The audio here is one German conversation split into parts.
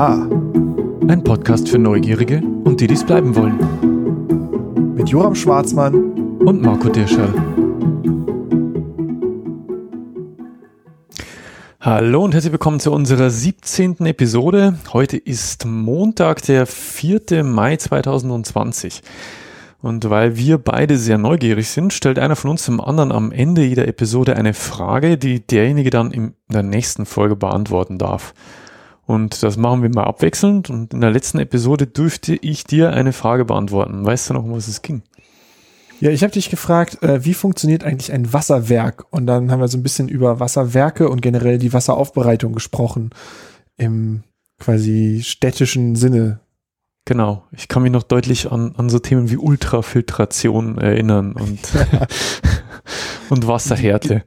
Ein Podcast für Neugierige und die, die es bleiben wollen. Mit Joram Schwarzmann und Marco Dirschall. Hallo und herzlich willkommen zu unserer 17. Episode. Heute ist Montag, der 4. Mai 2020. Und weil wir beide sehr neugierig sind, stellt einer von uns dem anderen am Ende jeder Episode eine Frage, die derjenige dann in der nächsten Folge beantworten darf. Und das machen wir mal abwechselnd. Und in der letzten Episode dürfte ich dir eine Frage beantworten. Weißt du noch, um was es ging? Ja, ich habe dich gefragt, äh, wie funktioniert eigentlich ein Wasserwerk? Und dann haben wir so ein bisschen über Wasserwerke und generell die Wasseraufbereitung gesprochen. Im quasi städtischen Sinne. Genau. Ich kann mich noch deutlich an, an so Themen wie Ultrafiltration erinnern und, und Wasserhärte.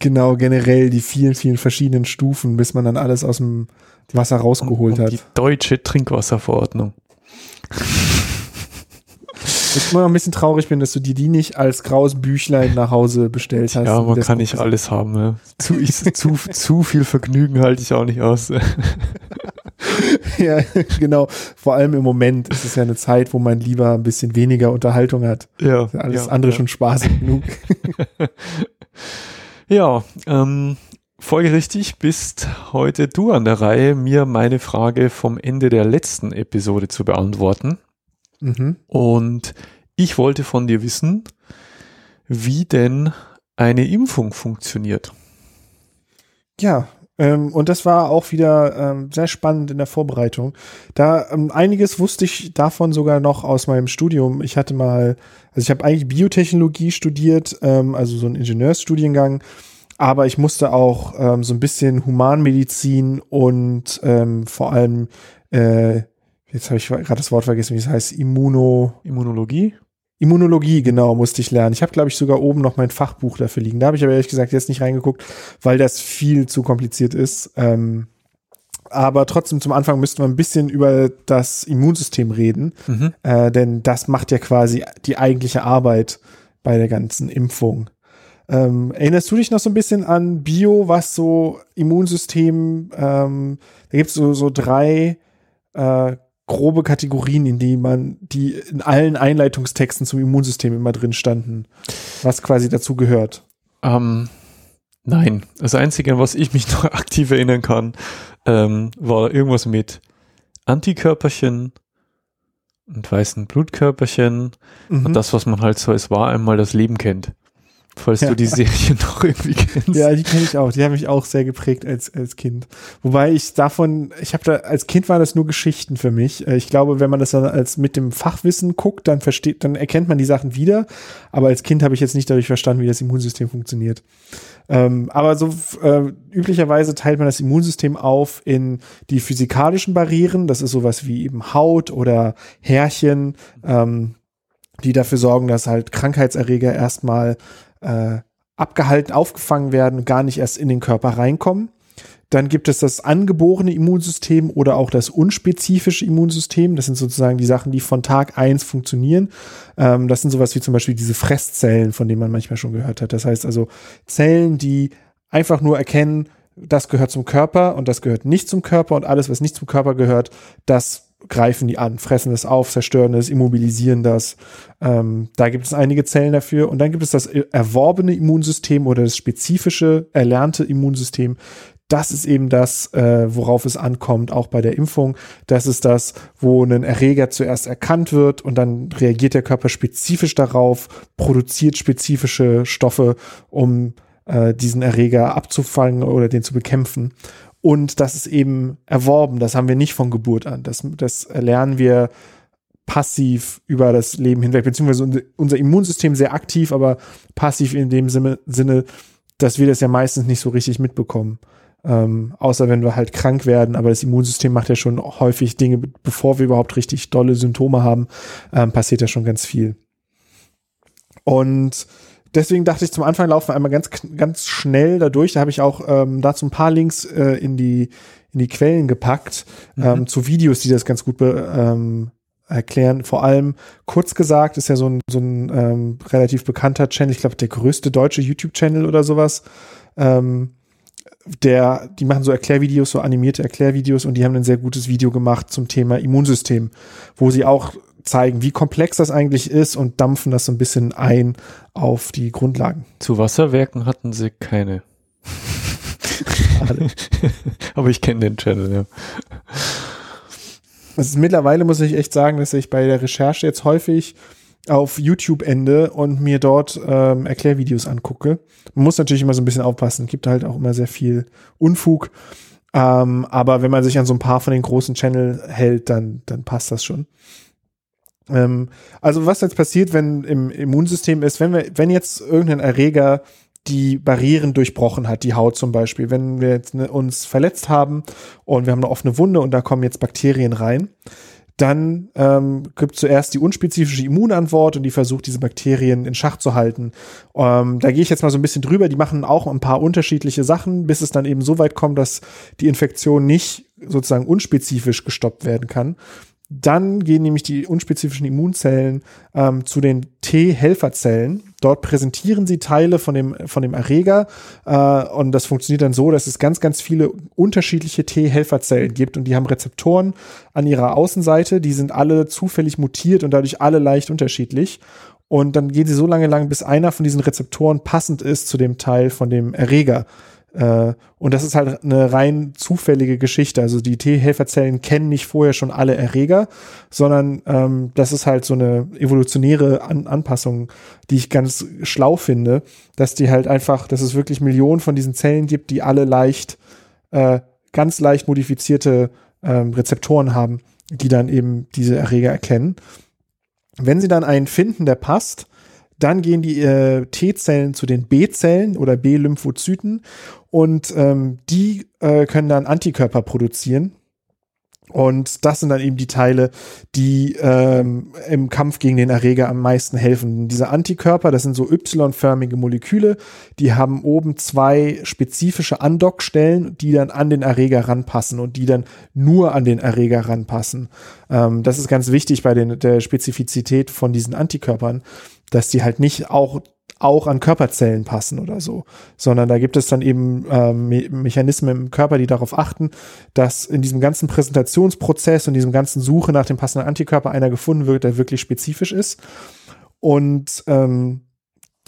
Genau, generell die vielen, vielen verschiedenen Stufen, bis man dann alles aus dem Wasser rausgeholt und, und hat. Die deutsche Trinkwasserverordnung. Ich immer ein bisschen traurig bin, dass du dir die nicht als graues Büchlein nach Hause bestellt hast. Ja, man kann nicht alles haben. Ja. Zu, ich, zu, zu viel Vergnügen halte ich auch nicht aus. ja, genau. Vor allem im Moment ist es ja eine Zeit, wo man lieber ein bisschen weniger Unterhaltung hat. Ja. Alles ja, andere ja. schon Spaß genug. ja, ähm, folgerichtig bist heute du an der Reihe, mir meine Frage vom Ende der letzten Episode zu beantworten. Mhm. Und ich wollte von dir wissen, wie denn eine Impfung funktioniert. Ja, ähm, und das war auch wieder ähm, sehr spannend in der Vorbereitung. Da ähm, einiges wusste ich davon sogar noch aus meinem Studium. Ich hatte mal, also ich habe eigentlich Biotechnologie studiert, ähm, also so einen Ingenieursstudiengang, aber ich musste auch ähm, so ein bisschen Humanmedizin und ähm, vor allem äh, jetzt habe ich gerade das Wort vergessen, wie es heißt, Immuno Immunologie? Immunologie, genau, musste ich lernen. Ich habe, glaube ich, sogar oben noch mein Fachbuch dafür liegen. Da habe ich aber ehrlich gesagt jetzt nicht reingeguckt, weil das viel zu kompliziert ist. Ähm, aber trotzdem zum Anfang müssten wir ein bisschen über das Immunsystem reden, Mhm. äh, denn das macht ja quasi die eigentliche Arbeit bei der ganzen Impfung. Ähm, erinnerst du dich noch so ein bisschen an Bio, was so Immunsystem, ähm, da gibt es so, so drei äh, grobe Kategorien, in die man, die in allen Einleitungstexten zum Immunsystem immer drin standen, was quasi dazu gehört. Ähm, nein, das Einzige, an was ich mich noch aktiv erinnern kann, ähm, war irgendwas mit Antikörperchen und weißen Blutkörperchen Mhm. und das, was man halt so als war, einmal das Leben kennt. Falls Ja. du die Serie noch irgendwie kennst. Ja, die kenne ich auch. Die haben mich auch sehr geprägt als, als Kind. Wobei ich davon, ich habe da, als Kind waren das nur Geschichten für mich. Äh, Ich glaube, wenn man das dann als mit dem Fachwissen guckt, dann versteht, dann erkennt man die Sachen wieder. Aber als Kind habe ich jetzt nicht dadurch verstanden, wie das Immunsystem funktioniert. Ähm, aber so äh, üblicherweise teilt man das Immunsystem auf in die physikalischen Barrieren. Das ist sowas wie eben Haut oder Härchen, ähm, die dafür sorgen, dass halt Krankheitserreger erstmal äh, abgehalten, aufgefangen werden und gar nicht erst in den Körper reinkommen. Dann gibt es das angeborene Immunsystem oder auch das unspezifische Immunsystem. Das sind sozusagen die Sachen, die von Tag eins funktionieren. Ähm, das sind sowas wie zum Beispiel diese Fresszellen, von denen man manchmal schon gehört hat. Das heißt also Zellen, die einfach nur erkennen, das gehört zum Körper und das gehört nicht zum Körper und alles, was nicht zum Körper gehört, das greifen die an, fressen es auf, zerstören es, immobilisieren das. Ähm, da gibt es einige Zellen dafür. Und dann gibt es das erworbene Immunsystem oder das spezifische, erlernte Immunsystem. Das ist eben das, äh, worauf es ankommt, auch bei der Impfung. Das ist das, wo ein Erreger zuerst erkannt wird und dann reagiert der Körper spezifisch darauf, produziert spezifische Stoffe, um äh, diesen Erreger abzufangen oder den zu bekämpfen. Und das ist eben erworben. Das haben wir nicht von Geburt an. Das, das lernen wir passiv über das Leben hinweg, beziehungsweise unser- Immunsystem sehr aktiv, aber passiv in dem Sinne, Sinne dass wir das ja meistens nicht so richtig mitbekommen. Ähm, außer wenn wir halt krank werden, aber das Immunsystem macht ja schon häufig Dinge, bevor wir überhaupt richtig dolle Symptome haben, ähm, passiert ja schon ganz viel. Und deswegen dachte ich zum Anfang laufen wir einmal ganz, ganz schnell dadurch. Da habe ich auch ähm, dazu ein paar Links äh, in, die, in die Quellen gepackt, ähm, zu Videos, die das ganz gut be, ähm, erklären. Vor allem, kurz gesagt, ist ja so ein, so ein ähm, relativ bekannter Channel, ich glaube, der größte deutsche YouTube-Channel oder sowas. Ähm, der, die machen so Erklärvideos, so animierte Erklärvideos und die haben ein sehr gutes Video gemacht zum Thema Immunsystem, wo sie auch zeigen, wie komplex das eigentlich ist und dampfen das so ein bisschen ein auf die Grundlagen. Zu Wasserwerken hatten sie keine. Aber ich kenne den Channel, ja. Ist mittlerweile, muss ich echt sagen, dass ich bei der Recherche jetzt häufig auf YouTube ende und mir dort ähm, Erklärvideos angucke. Man muss natürlich immer so ein bisschen aufpassen. Es gibt halt auch immer sehr viel Unfug. Ähm, aber wenn man sich an so ein paar von den großen Channel hält, dann, dann passt das schon. Ähm, also was jetzt passiert, wenn im Immunsystem ist, wenn wir, wenn jetzt irgendein Erreger die Barrieren durchbrochen hat, die Haut zum Beispiel, wenn wir jetzt ne, uns verletzt haben und wir haben eine offene Wunde und da kommen jetzt Bakterien rein, dann ähm, gibt zuerst die unspezifische Immunantwort und die versucht, diese Bakterien in Schach zu halten. Ähm, da gehe ich jetzt mal so ein bisschen drüber. Die machen auch ein paar unterschiedliche Sachen, bis es dann eben so weit kommt, dass die Infektion nicht sozusagen unspezifisch gestoppt werden kann. Dann gehen nämlich die unspezifischen Immunzellen ähm, zu den T-Helferzellen. Dort präsentieren sie Teile von dem, von dem Erreger äh, und das funktioniert dann so, dass es ganz, ganz viele unterschiedliche T-Helferzellen gibt und die haben Rezeptoren an ihrer Außenseite. Die sind alle zufällig mutiert und dadurch alle leicht unterschiedlich. Und dann gehen sie so lange lang, bis einer von diesen Rezeptoren passend ist zu dem Teil von dem Erreger. Äh, und das ist halt eine rein zufällige Geschichte. Also die T-Helferzellen kennen nicht vorher schon alle Erreger, sondern ähm, das ist halt so eine evolutionäre An Anpassung, die ich ganz schlau finde, dass die halt einfach, dass es wirklich Millionen von diesen Zellen gibt, die alle leicht, äh, ganz leicht modifizierte ähm, Rezeptoren haben, die dann eben diese Erreger erkennen. Wenn sie dann einen finden, der passt, dann gehen die äh, T-Zellen zu den B-Zellen oder B-Lymphozyten und ähm, die äh, können dann Antikörper produzieren. Und das sind dann eben die Teile, die ähm, im Kampf gegen den Erreger am meisten helfen. Diese Antikörper, das sind so Y-förmige Moleküle, die haben oben zwei spezifische Andockstellen, die dann an den Erreger ranpassen und die dann nur an den Erreger ranpassen. Ähm, das ist ganz wichtig bei den, der Spezifizität von diesen Antikörpern, dass die halt nicht auch auch an Körperzellen passen oder so, sondern da gibt es dann eben Me Mechanismen im Körper, die darauf achten, dass in diesem ganzen Präsentationsprozess und diesem ganzen Suche nach dem passenden Antikörper einer gefunden wird, der wirklich spezifisch ist. Und ähm,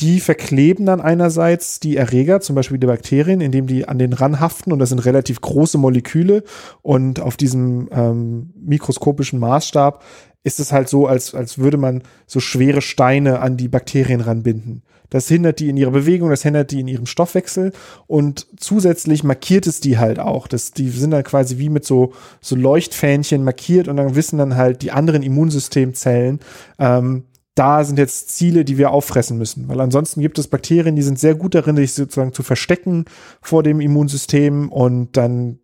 die verkleben dann einerseits die Erreger, zum Beispiel die Bakterien, indem die an den ran haften und das sind relativ große Moleküle und auf diesem ähm, mikroskopischen Maßstab ist es halt so, als, als würde man so schwere Steine an die Bakterien ranbinden. Das hindert die in ihrer Bewegung, das hindert die in ihrem Stoffwechsel und zusätzlich markiert es die halt auch. Das, die sind dann quasi wie mit so, so Leuchtfähnchen markiert und dann wissen dann halt die anderen Immunsystemzellen, ähm, da sind jetzt Ziele, die wir auffressen müssen. Weil ansonsten gibt es Bakterien, die sind sehr gut darin, sich sozusagen zu verstecken vor dem Immunsystem und dann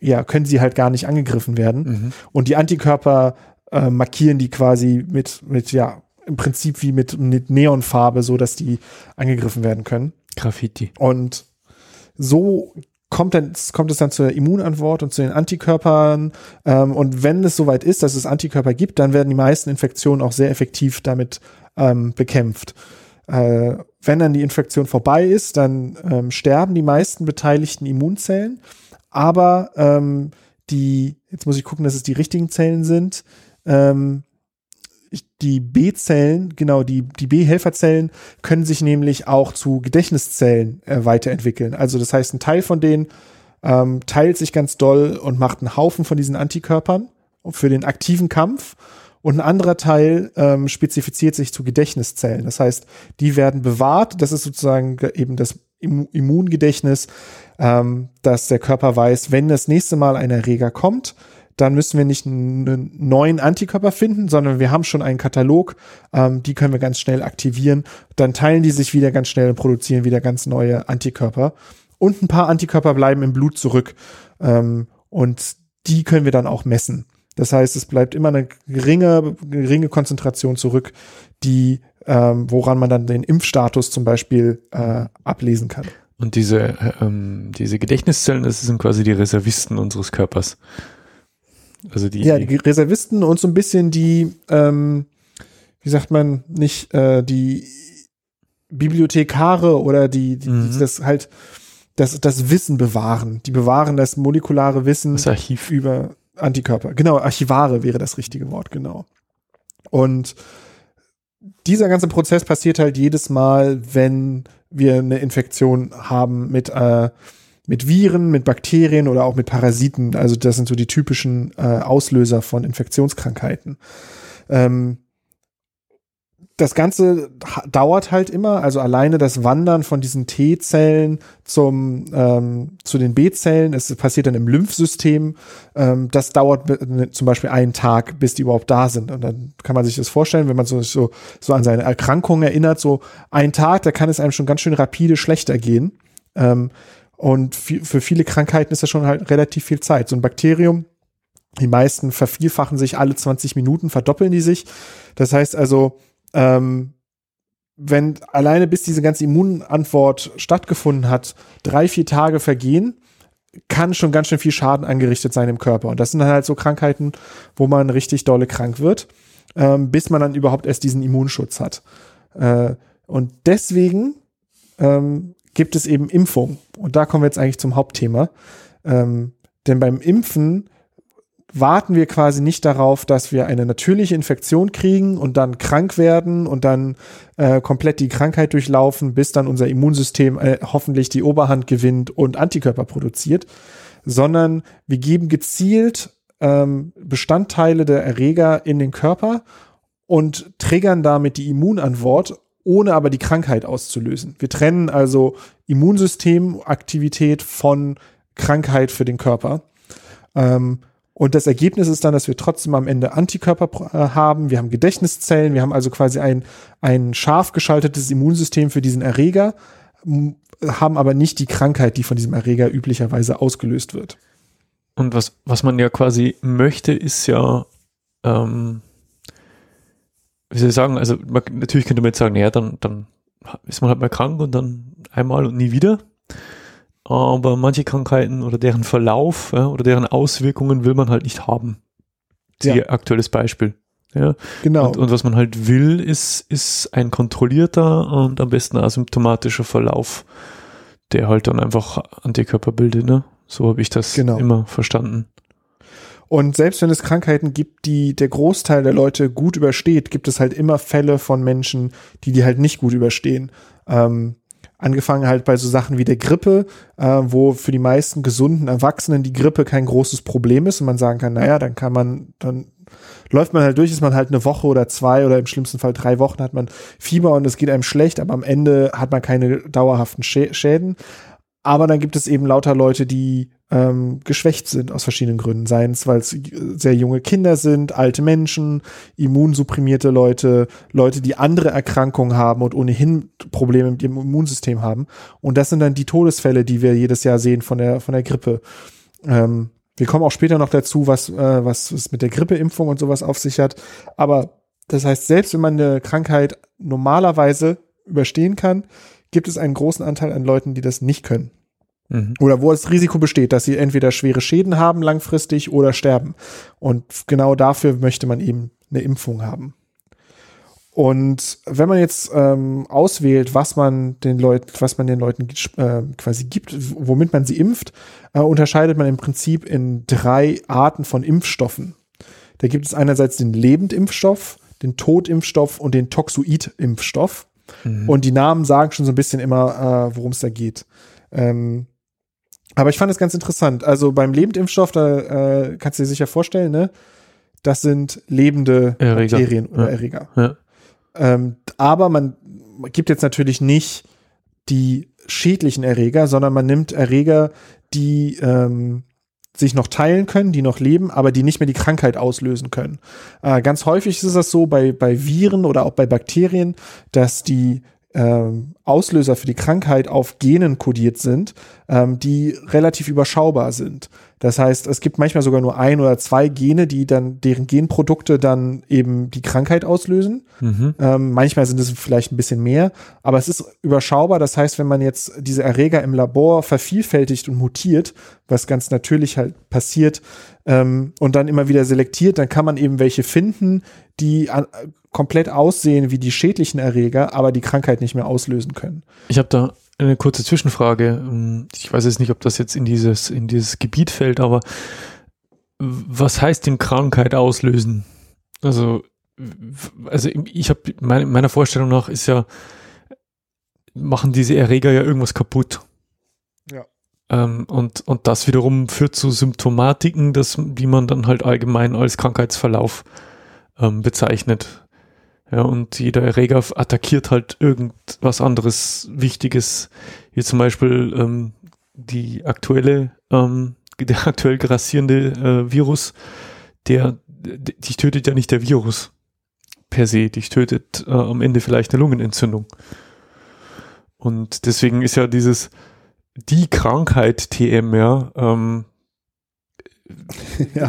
ja, können sie halt gar nicht angegriffen werden. Mhm. Und die Antikörper äh, markieren die quasi mit, mit, ja, im Prinzip wie mit, mit Neonfarbe, so dass die angegriffen werden können. Graffiti. Und so kommt, dann, kommt es dann zur Immunantwort und zu den Antikörpern. Ähm, und wenn es soweit ist, dass es Antikörper gibt, dann werden die meisten Infektionen auch sehr effektiv damit ähm, bekämpft. Äh, wenn dann die Infektion vorbei ist, dann ähm, sterben die meisten beteiligten Immunzellen. Aber ähm, die, jetzt muss ich gucken, dass es die richtigen Zellen sind. Ähm, die B-Zellen, genau, die, die B-Helferzellen können sich nämlich auch zu Gedächtniszellen äh, weiterentwickeln. Also das heißt, ein Teil von denen ähm, teilt sich ganz doll und macht einen Haufen von diesen Antikörpern für den aktiven Kampf. Und ein anderer Teil ähm, spezifiziert sich zu Gedächtniszellen. Das heißt, die werden bewahrt. Das ist sozusagen eben das Immungedächtnis, ähm, dass der Körper weiß, wenn das nächste Mal ein Erreger kommt, dann müssen wir nicht einen neuen Antikörper finden, sondern wir haben schon einen Katalog, ähm, die können wir ganz schnell aktivieren. Dann teilen die sich wieder ganz schnell und produzieren wieder ganz neue Antikörper. Und ein paar Antikörper bleiben im Blut zurück. Ähm, und die können wir dann auch messen. Das heißt, es bleibt immer eine geringe, geringe Konzentration zurück, die, ähm, woran man dann den Impfstatus zum Beispiel äh, ablesen kann. Und diese, äh, ähm, diese Gedächtniszellen, das sind quasi die Reservisten unseres Körpers. Also die, ja, die Reservisten und so ein bisschen die, ähm, wie sagt man, nicht äh, die Bibliothekare oder die, die, mhm. die das halt das, das Wissen bewahren. Die bewahren das molekulare Wissen Das Archiv. über Antikörper. Genau, Archivare wäre das richtige Wort, genau. Und dieser ganze Prozess passiert halt jedes Mal, wenn wir eine Infektion haben mit, äh, mit Viren, mit Bakterien oder auch mit Parasiten. Also das sind so die typischen äh, Auslöser von Infektionskrankheiten. Ähm, das Ganze dauert halt immer, also alleine das Wandern von diesen T-Zellen zum ähm, zu den B-Zellen, es passiert dann im Lymphsystem. Ähm, das dauert ne, zum Beispiel einen Tag, bis die überhaupt da sind. Und dann kann man sich das vorstellen, wenn man so so, so an seine Erkrankung erinnert, so ein Tag, da kann es einem schon ganz schön rapide schlechter gehen. Ähm, und für viele Krankheiten ist das schon halt relativ viel Zeit. So ein Bakterium, die meisten vervielfachen sich alle 20 Minuten, verdoppeln die sich. Das heißt also, ähm, wenn alleine bis diese ganze Immunantwort stattgefunden hat, drei, vier Tage vergehen, kann schon ganz schön viel Schaden angerichtet sein im Körper. Und das sind dann halt so Krankheiten, wo man richtig dolle krank wird, ähm, bis man dann überhaupt erst diesen Immunschutz hat. Äh, und deswegen ähm, gibt es eben Impfung. Und da kommen wir jetzt eigentlich zum Hauptthema. Ähm, denn beim Impfen warten wir quasi nicht darauf, dass wir eine natürliche Infektion kriegen und dann krank werden und dann äh, komplett die Krankheit durchlaufen, bis dann unser Immunsystem äh, hoffentlich die Oberhand gewinnt und Antikörper produziert, sondern wir geben gezielt ähm, Bestandteile der Erreger in den Körper und triggern damit die Immunantwort, ohne aber die Krankheit auszulösen. Wir trennen also Immunsystemaktivität von Krankheit für den Körper. Ähm, und das Ergebnis ist dann, dass wir trotzdem am Ende Antikörper äh, haben. Wir haben Gedächtniszellen. Wir haben also quasi ein, ein scharf geschaltetes Immunsystem für diesen Erreger, haben aber nicht die Krankheit, die von diesem Erreger üblicherweise ausgelöst wird. Und was, was man ja quasi möchte, ist ja, ähm, wie soll ich sagen, also man, natürlich könnte man jetzt sagen, naja, dann, dann ist man halt mal krank und dann einmal und nie wieder. Aber manche Krankheiten oder deren Verlauf ja, oder deren Auswirkungen will man halt nicht haben. Siehe Ja. aktuelles Beispiel. Ja. Genau. Und, und was man halt will, ist, ist ein kontrollierter und am besten asymptomatischer Verlauf, der halt dann einfach Antikörper bildet. Ne? So habe ich das Genau. immer verstanden. Und selbst wenn es Krankheiten gibt, die der Großteil der Leute gut übersteht, gibt es halt immer Fälle von Menschen, die die halt nicht gut überstehen. Ähm, angefangen halt bei so Sachen wie der Grippe, äh, wo für die meisten gesunden Erwachsenen die Grippe kein großes Problem ist und man sagen kann, naja, dann kann man, dann läuft man halt durch, ist man halt eine Woche oder zwei oder im schlimmsten Fall drei Wochen hat man Fieber und es geht einem schlecht, aber am Ende hat man keine dauerhaften Schä Schäden. Aber dann gibt es eben lauter Leute, die ähm, geschwächt sind aus verschiedenen Gründen. Seien es, weil es sehr junge Kinder sind, alte Menschen, immunsupprimierte Leute, Leute, die andere Erkrankungen haben und ohnehin Probleme mit ihrem Immunsystem haben. Und das sind dann die Todesfälle, die wir jedes Jahr sehen von der, von der Grippe. Ähm, wir kommen auch später noch dazu, was, äh, was es mit der Grippeimpfung und sowas auf sich hat. Aber das heißt, selbst wenn man eine Krankheit normalerweise überstehen kann, gibt es einen großen Anteil an Leuten, die das nicht können. Mhm. Oder wo das Risiko besteht, dass sie entweder schwere Schäden haben langfristig oder sterben. Und genau dafür möchte man eben eine Impfung haben. Und wenn man jetzt ähm, auswählt, was man den Leuten, was man den Leuten äh, quasi gibt, womit man sie impft, äh, unterscheidet man im Prinzip in drei Arten von Impfstoffen. Da gibt es einerseits den Lebendimpfstoff, den Totimpfstoff und den Toxoid-Impfstoff. Mhm. Und die Namen sagen schon so ein bisschen immer, äh, worum es da geht. Ähm, aber ich fand es ganz interessant. Also beim Lebendimpfstoff, da äh, kannst du dir sicher vorstellen, ne? Das sind lebende Erreger. Bakterien oder Ja. Erreger. Ja. Ähm, aber man gibt jetzt natürlich nicht die schädlichen Erreger, sondern man nimmt Erreger, die ähm, sich noch teilen können, die noch leben, aber die nicht mehr die Krankheit auslösen können. Äh, ganz häufig ist das so bei, bei Viren oder auch bei Bakterien, dass die ähm, Auslöser für die Krankheit auf Genen kodiert sind, ähm, die relativ überschaubar sind. Das heißt, es gibt manchmal sogar nur ein oder zwei Gene, die dann, deren Genprodukte dann eben die Krankheit auslösen. Mhm. Ähm, manchmal sind es vielleicht ein bisschen mehr, aber es ist überschaubar. Das heißt, wenn man jetzt diese Erreger im Labor vervielfältigt und mutiert, was ganz natürlich halt passiert, ähm, und dann immer wieder selektiert, dann kann man eben welche finden, die an, komplett aussehen wie die schädlichen Erreger, aber die Krankheit nicht mehr auslösen können. Ich habe da eine kurze Zwischenfrage. Ähm, ich weiß jetzt nicht, ob das jetzt in dieses, in dieses Gebiet fällt, aber was heißt denn Krankheit auslösen? Also, also ich habe meine, meiner Vorstellung nach ist ja, machen diese Erreger ja irgendwas kaputt. Ja. Ähm, und, und das wiederum führt zu Symptomatiken, das, die man dann halt allgemein als Krankheitsverlauf ähm, bezeichnet. Ja, und jeder Erreger attackiert halt irgendwas anderes Wichtiges, wie zum Beispiel ähm, die aktuelle, ähm, der aktuell grassierende äh, Virus, der dich tötet ja nicht der Virus per se, dich tötet äh, am Ende vielleicht eine Lungenentzündung. Und deswegen ist ja dieses die Krankheit TM, ja, ähm, ja.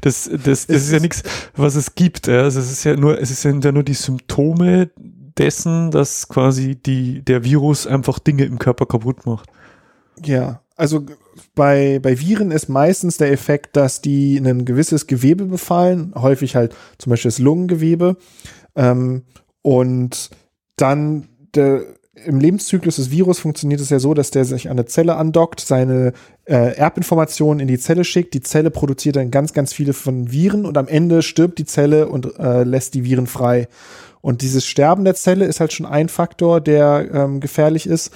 Das, das, das ist ja nichts, was es gibt. Ja. Also es ist ja nur, es sind ja nur die Symptome dessen, dass quasi die, der Virus einfach Dinge im Körper kaputt macht. Ja, also bei, bei Viren ist meistens der Effekt, dass die ein gewisses Gewebe befallen, häufig halt zum Beispiel das Lungengewebe. Ähm, und dann der, im Lebenszyklus des Virus funktioniert es ja so, dass der sich an eine Zelle andockt, seine äh, Erbinformationen in die Zelle schickt. Die Zelle produziert dann ganz, ganz viele von Viren und am Ende stirbt die Zelle und äh, lässt die Viren frei. Und dieses Sterben der Zelle ist halt schon ein Faktor, der ähm, gefährlich ist,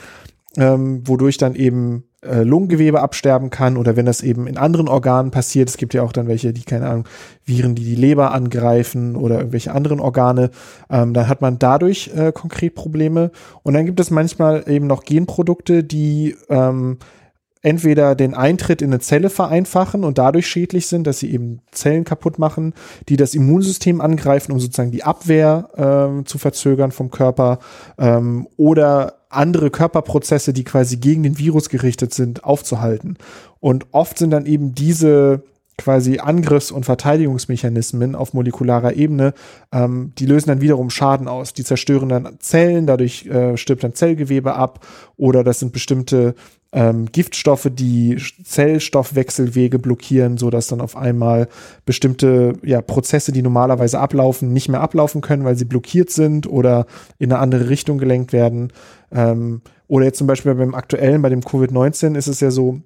ähm, wodurch dann eben äh, Lungengewebe absterben kann oder wenn das eben in anderen Organen passiert. Es gibt ja auch dann welche, die, keine Ahnung, Viren, die die Leber angreifen oder irgendwelche anderen Organe. Ähm, dann hat man dadurch äh, konkret Probleme. Und dann gibt es manchmal eben noch Genprodukte, die ähm, entweder den Eintritt in eine Zelle vereinfachen und dadurch schädlich sind, dass sie eben Zellen kaputt machen, die das Immunsystem angreifen, um sozusagen die Abwehr ähm, zu verzögern vom Körper ähm, oder andere Körperprozesse, die quasi gegen den Virus gerichtet sind, aufzuhalten. Und oft sind dann eben diese quasi Angriffs- und Verteidigungsmechanismen auf molekularer Ebene, ähm, die lösen dann wiederum Schaden aus. Die zerstören dann Zellen, dadurch äh, stirbt dann Zellgewebe ab oder das sind bestimmte ähm, Giftstoffe, die Zellstoffwechselwege blockieren, so dass dann auf einmal bestimmte ja, Prozesse, die normalerweise ablaufen, nicht mehr ablaufen können, weil sie blockiert sind oder in eine andere Richtung gelenkt werden. Ähm, oder jetzt zum Beispiel beim aktuellen, bei dem Covid-19 ist es ja so,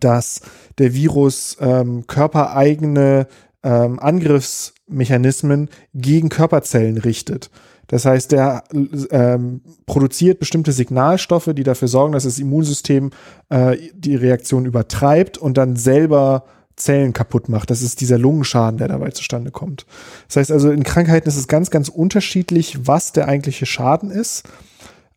dass der Virus ähm, körpereigene ähm, Angriffsmechanismen gegen Körperzellen richtet. Das heißt, der ähm, produziert bestimmte Signalstoffe, die dafür sorgen, dass das Immunsystem äh, die Reaktion übertreibt und dann selber Zellen kaputt macht. Das ist dieser Lungenschaden, der dabei zustande kommt. Das heißt also, in Krankheiten ist es ganz, ganz unterschiedlich, was der eigentliche Schaden ist.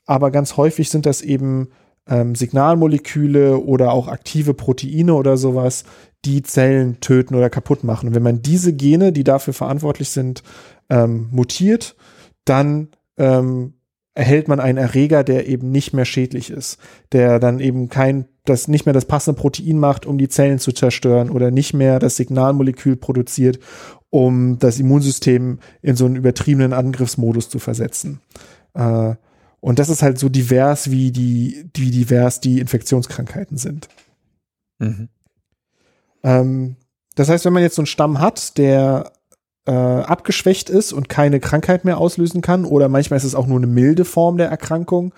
Aber ganz häufig sind das eben ähm, Signalmoleküle oder auch aktive Proteine oder sowas, die Zellen töten oder kaputt machen. Und wenn man diese Gene, die dafür verantwortlich sind, ähm, mutiert, dann ähm, erhält man einen Erreger, der eben nicht mehr schädlich ist, der dann eben kein, das nicht mehr das passende Protein macht, um die Zellen zu zerstören oder nicht mehr das Signalmolekül produziert, um das Immunsystem in so einen übertriebenen Angriffsmodus zu versetzen. Äh, und das ist halt so divers, wie die, wie divers die Infektionskrankheiten sind. Mhm. Ähm, das heißt, wenn man jetzt so einen Stamm hat, der äh, abgeschwächt ist und keine Krankheit mehr auslösen kann, oder manchmal ist es auch nur eine milde Form der Erkrankung,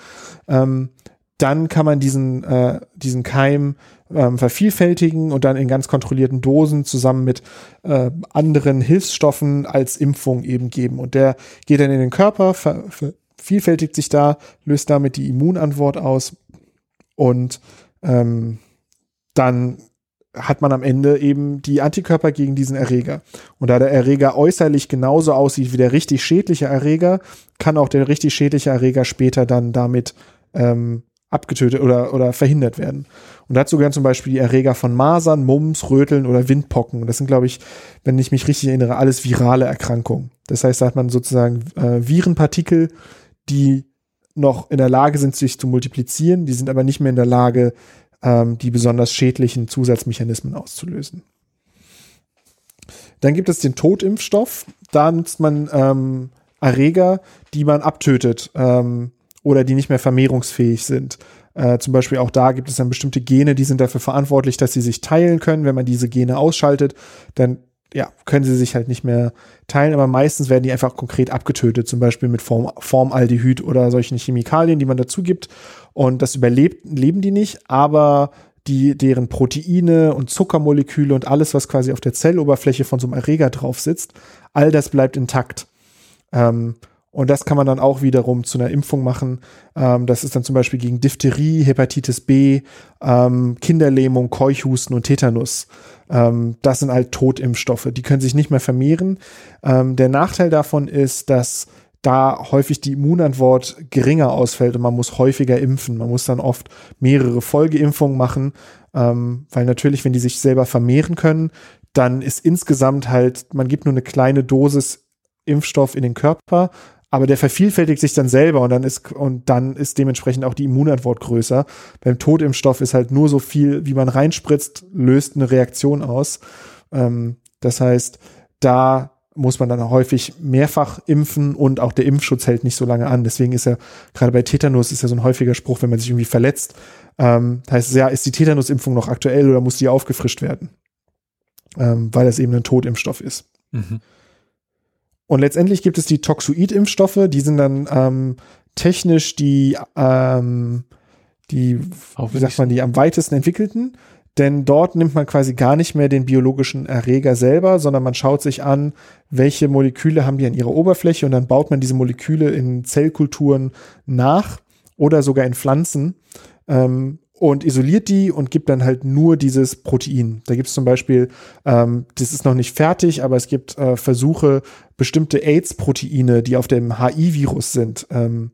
ähm, dann kann man diesen, äh, diesen Keim ähm, vervielfältigen und dann in ganz kontrollierten Dosen zusammen mit äh, anderen Hilfsstoffen als Impfung eben geben. Und der geht dann in den Körper, vervielfältigt sich da, löst damit die Immunantwort aus und ähm, dann hat man am Ende eben die Antikörper gegen diesen Erreger. Und da der Erreger äußerlich genauso aussieht wie der richtig schädliche Erreger, kann auch der richtig schädliche Erreger später dann damit ähm, abgetötet oder, oder verhindert werden. Und dazu gehören zum Beispiel die Erreger von Masern, Mumps, Röteln oder Windpocken. Das sind, glaube ich, wenn ich mich richtig erinnere, alles virale Erkrankungen. Das heißt, da hat man sozusagen äh, Virenpartikel, die noch in der Lage sind, sich zu multiplizieren, die sind aber nicht mehr in der Lage, ähm, die besonders schädlichen Zusatzmechanismen auszulösen. Dann gibt es den Totimpfstoff. Da nutzt man ähm, Erreger, die man abtötet ähm, oder die nicht mehr vermehrungsfähig sind. Äh, zum Beispiel auch da gibt es dann bestimmte Gene, die sind dafür verantwortlich, dass sie sich teilen können. Wenn man diese Gene ausschaltet, dann ja, können sie sich halt nicht mehr teilen, aber meistens werden die einfach konkret abgetötet, zum Beispiel mit Form, Formaldehyd oder solchen Chemikalien, die man dazu gibt. Und das überlebt, leben die nicht, aber die, deren Proteine und Zuckermoleküle und alles, was quasi auf der Zelloberfläche von so einem Erreger drauf sitzt, all das bleibt intakt. Ähm, und das kann man dann auch wiederum zu einer Impfung machen. Ähm, das ist dann zum Beispiel gegen Diphtherie, Hepatitis B, ähm, Kinderlähmung, Keuchhusten und Tetanus. Ähm, das sind halt Totimpfstoffe. Die können sich nicht mehr vermehren. Ähm, der Nachteil davon ist, dass da häufig die Immunantwort geringer ausfällt und man muss häufiger impfen. Man muss dann oft mehrere Folgeimpfungen machen, ähm, weil natürlich, wenn die sich selber vermehren können, dann ist insgesamt halt, man gibt nur eine kleine Dosis Impfstoff in den Körper aber der vervielfältigt sich dann selber und dann ist und dann ist dementsprechend auch die Immunantwort größer. Beim Totimpfstoff ist halt nur so viel, wie man reinspritzt, löst eine Reaktion aus. Ähm, das heißt, da muss man dann häufig mehrfach impfen und auch der Impfschutz hält nicht so lange an. Deswegen ist ja gerade bei Tetanus ist ja so ein häufiger Spruch, wenn man sich irgendwie verletzt, ähm, heißt es ja, ist die Tetanusimpfung noch aktuell oder muss die aufgefrischt werden? Ähm, weil das eben ein Totimpfstoff ist. Mhm. Und letztendlich gibt es die Toxoid-Impfstoffe, die sind dann ähm, technisch die, ähm, die, wie sagt man, die am weitesten entwickelten. Denn dort nimmt man quasi gar nicht mehr den biologischen Erreger selber, sondern man schaut sich an, welche Moleküle haben die an ihrer Oberfläche und dann baut man diese Moleküle in Zellkulturen nach oder sogar in Pflanzen. Ähm, und isoliert die und gibt dann halt nur dieses Protein. Da gibt es zum Beispiel, ähm, das ist noch nicht fertig, aber es gibt äh, Versuche, bestimmte AIDS-Proteine, die auf dem HI-Virus sind, ähm,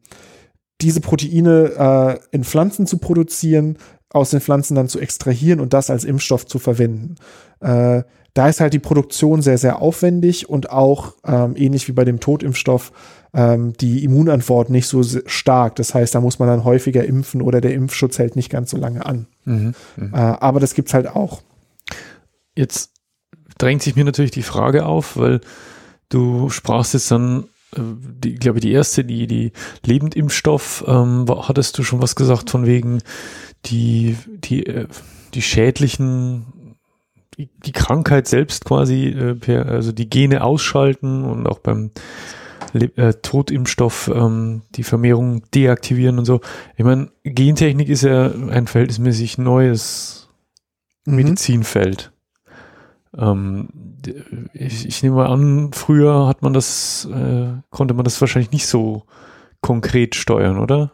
diese Proteine äh, in Pflanzen zu produzieren, aus den Pflanzen dann zu extrahieren und das als Impfstoff zu verwenden. Äh, da ist halt die Produktion sehr, sehr aufwendig und auch ähm, ähnlich wie bei dem Totimpfstoff ähm, die Immunantwort nicht so stark. Das heißt, da muss man dann häufiger impfen oder der Impfschutz hält nicht ganz so lange an. Mhm, mhm. äh, aber das gibt's halt auch. Jetzt drängt sich mir natürlich die Frage auf, weil du sprachst jetzt dann äh, die, glaube ich, die erste, die, die Lebendimpfstoff, ähm, hattest du schon was gesagt von wegen die, die, äh, die schädlichen die, Krankheit selbst quasi äh, per, also die Gene ausschalten und auch beim äh, Totimpfstoff ähm, die Vermehrung deaktivieren und so. Ich meine, Gentechnik ist ja ein verhältnismäßig neues mhm. Medizinfeld. Ähm, ich, ich, nehme mal an, früher hat man das, äh, konnte man das wahrscheinlich nicht so konkret steuern, oder?